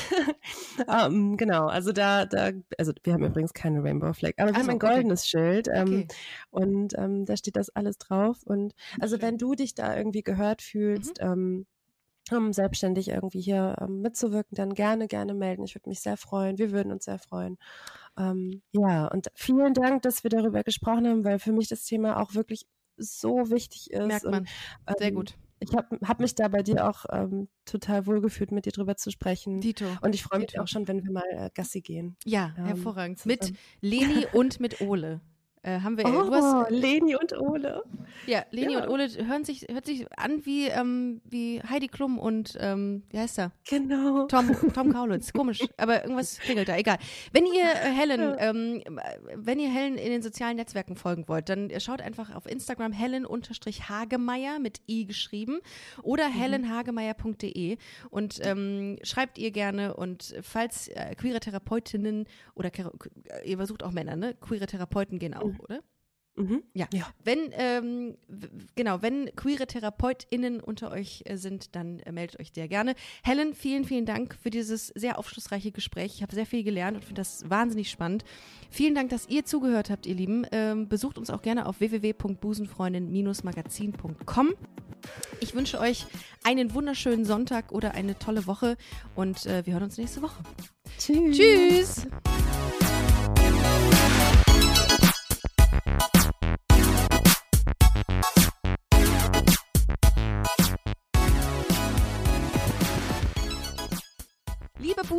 ähm, genau, also da, da, also wir haben übrigens keine Rainbow Flag, aber wir Ach haben ein okay. goldenes Schild ähm, Okay. und ähm, da steht das alles drauf. Und also Schön. wenn du dich da irgendwie gehört fühlst, ähm, um selbstständig irgendwie hier ähm, mitzuwirken, dann gerne, gerne melden. Ich würde mich sehr freuen. Wir würden uns sehr freuen. Ähm, ja, und vielen Dank, dass wir darüber gesprochen haben, weil für mich das Thema auch wirklich so wichtig ist. Merkt man. Und, Sehr ähm, gut. Ich habe hab mich da bei dir auch ähm, total wohlgefühlt, mit dir drüber zu sprechen. Dito. Und ich freue mich Dito. auch schon, wenn wir mal äh, Gassi gehen. Ja, Ähm, hervorragend. Mit zusammen. Leni und mit Ole. Äh, haben wir, du hast, Oh, Leni und Ole. Ja, Leni ja. und Ole hören sich, hört sich an wie, ähm, wie Heidi Klum und, ähm, wie heißt er? Genau. Tom, Tom Kaulitz, komisch, aber irgendwas klingelt da, egal. Wenn ihr äh, Helen, ähm, wenn ihr Helen in den sozialen Netzwerken folgen wollt, dann schaut einfach auf Instagram helen-hagemeyer mit i geschrieben oder helenhagemeyer.de und ähm, schreibt ihr gerne und falls äh, queere Therapeutinnen oder Thera- ihr versucht auch Männer, ne? Queere Therapeuten gehen auch, oder? Mhm. Ja. Ja. Wenn, ähm, genau, wenn queere TherapeutInnen unter euch äh, sind, dann äh, meldet euch sehr gerne. Helen, vielen, vielen Dank für dieses sehr aufschlussreiche Gespräch. Ich habe sehr viel gelernt und finde das wahnsinnig spannend. Vielen Dank, dass ihr zugehört habt, ihr Lieben. Ähm, besucht uns auch gerne auf www.busenfreundin-magazin.com. Ich wünsche euch einen wunderschönen Sonntag oder eine tolle Woche und äh, wir hören uns nächste Woche. Tschüss. Tschüss!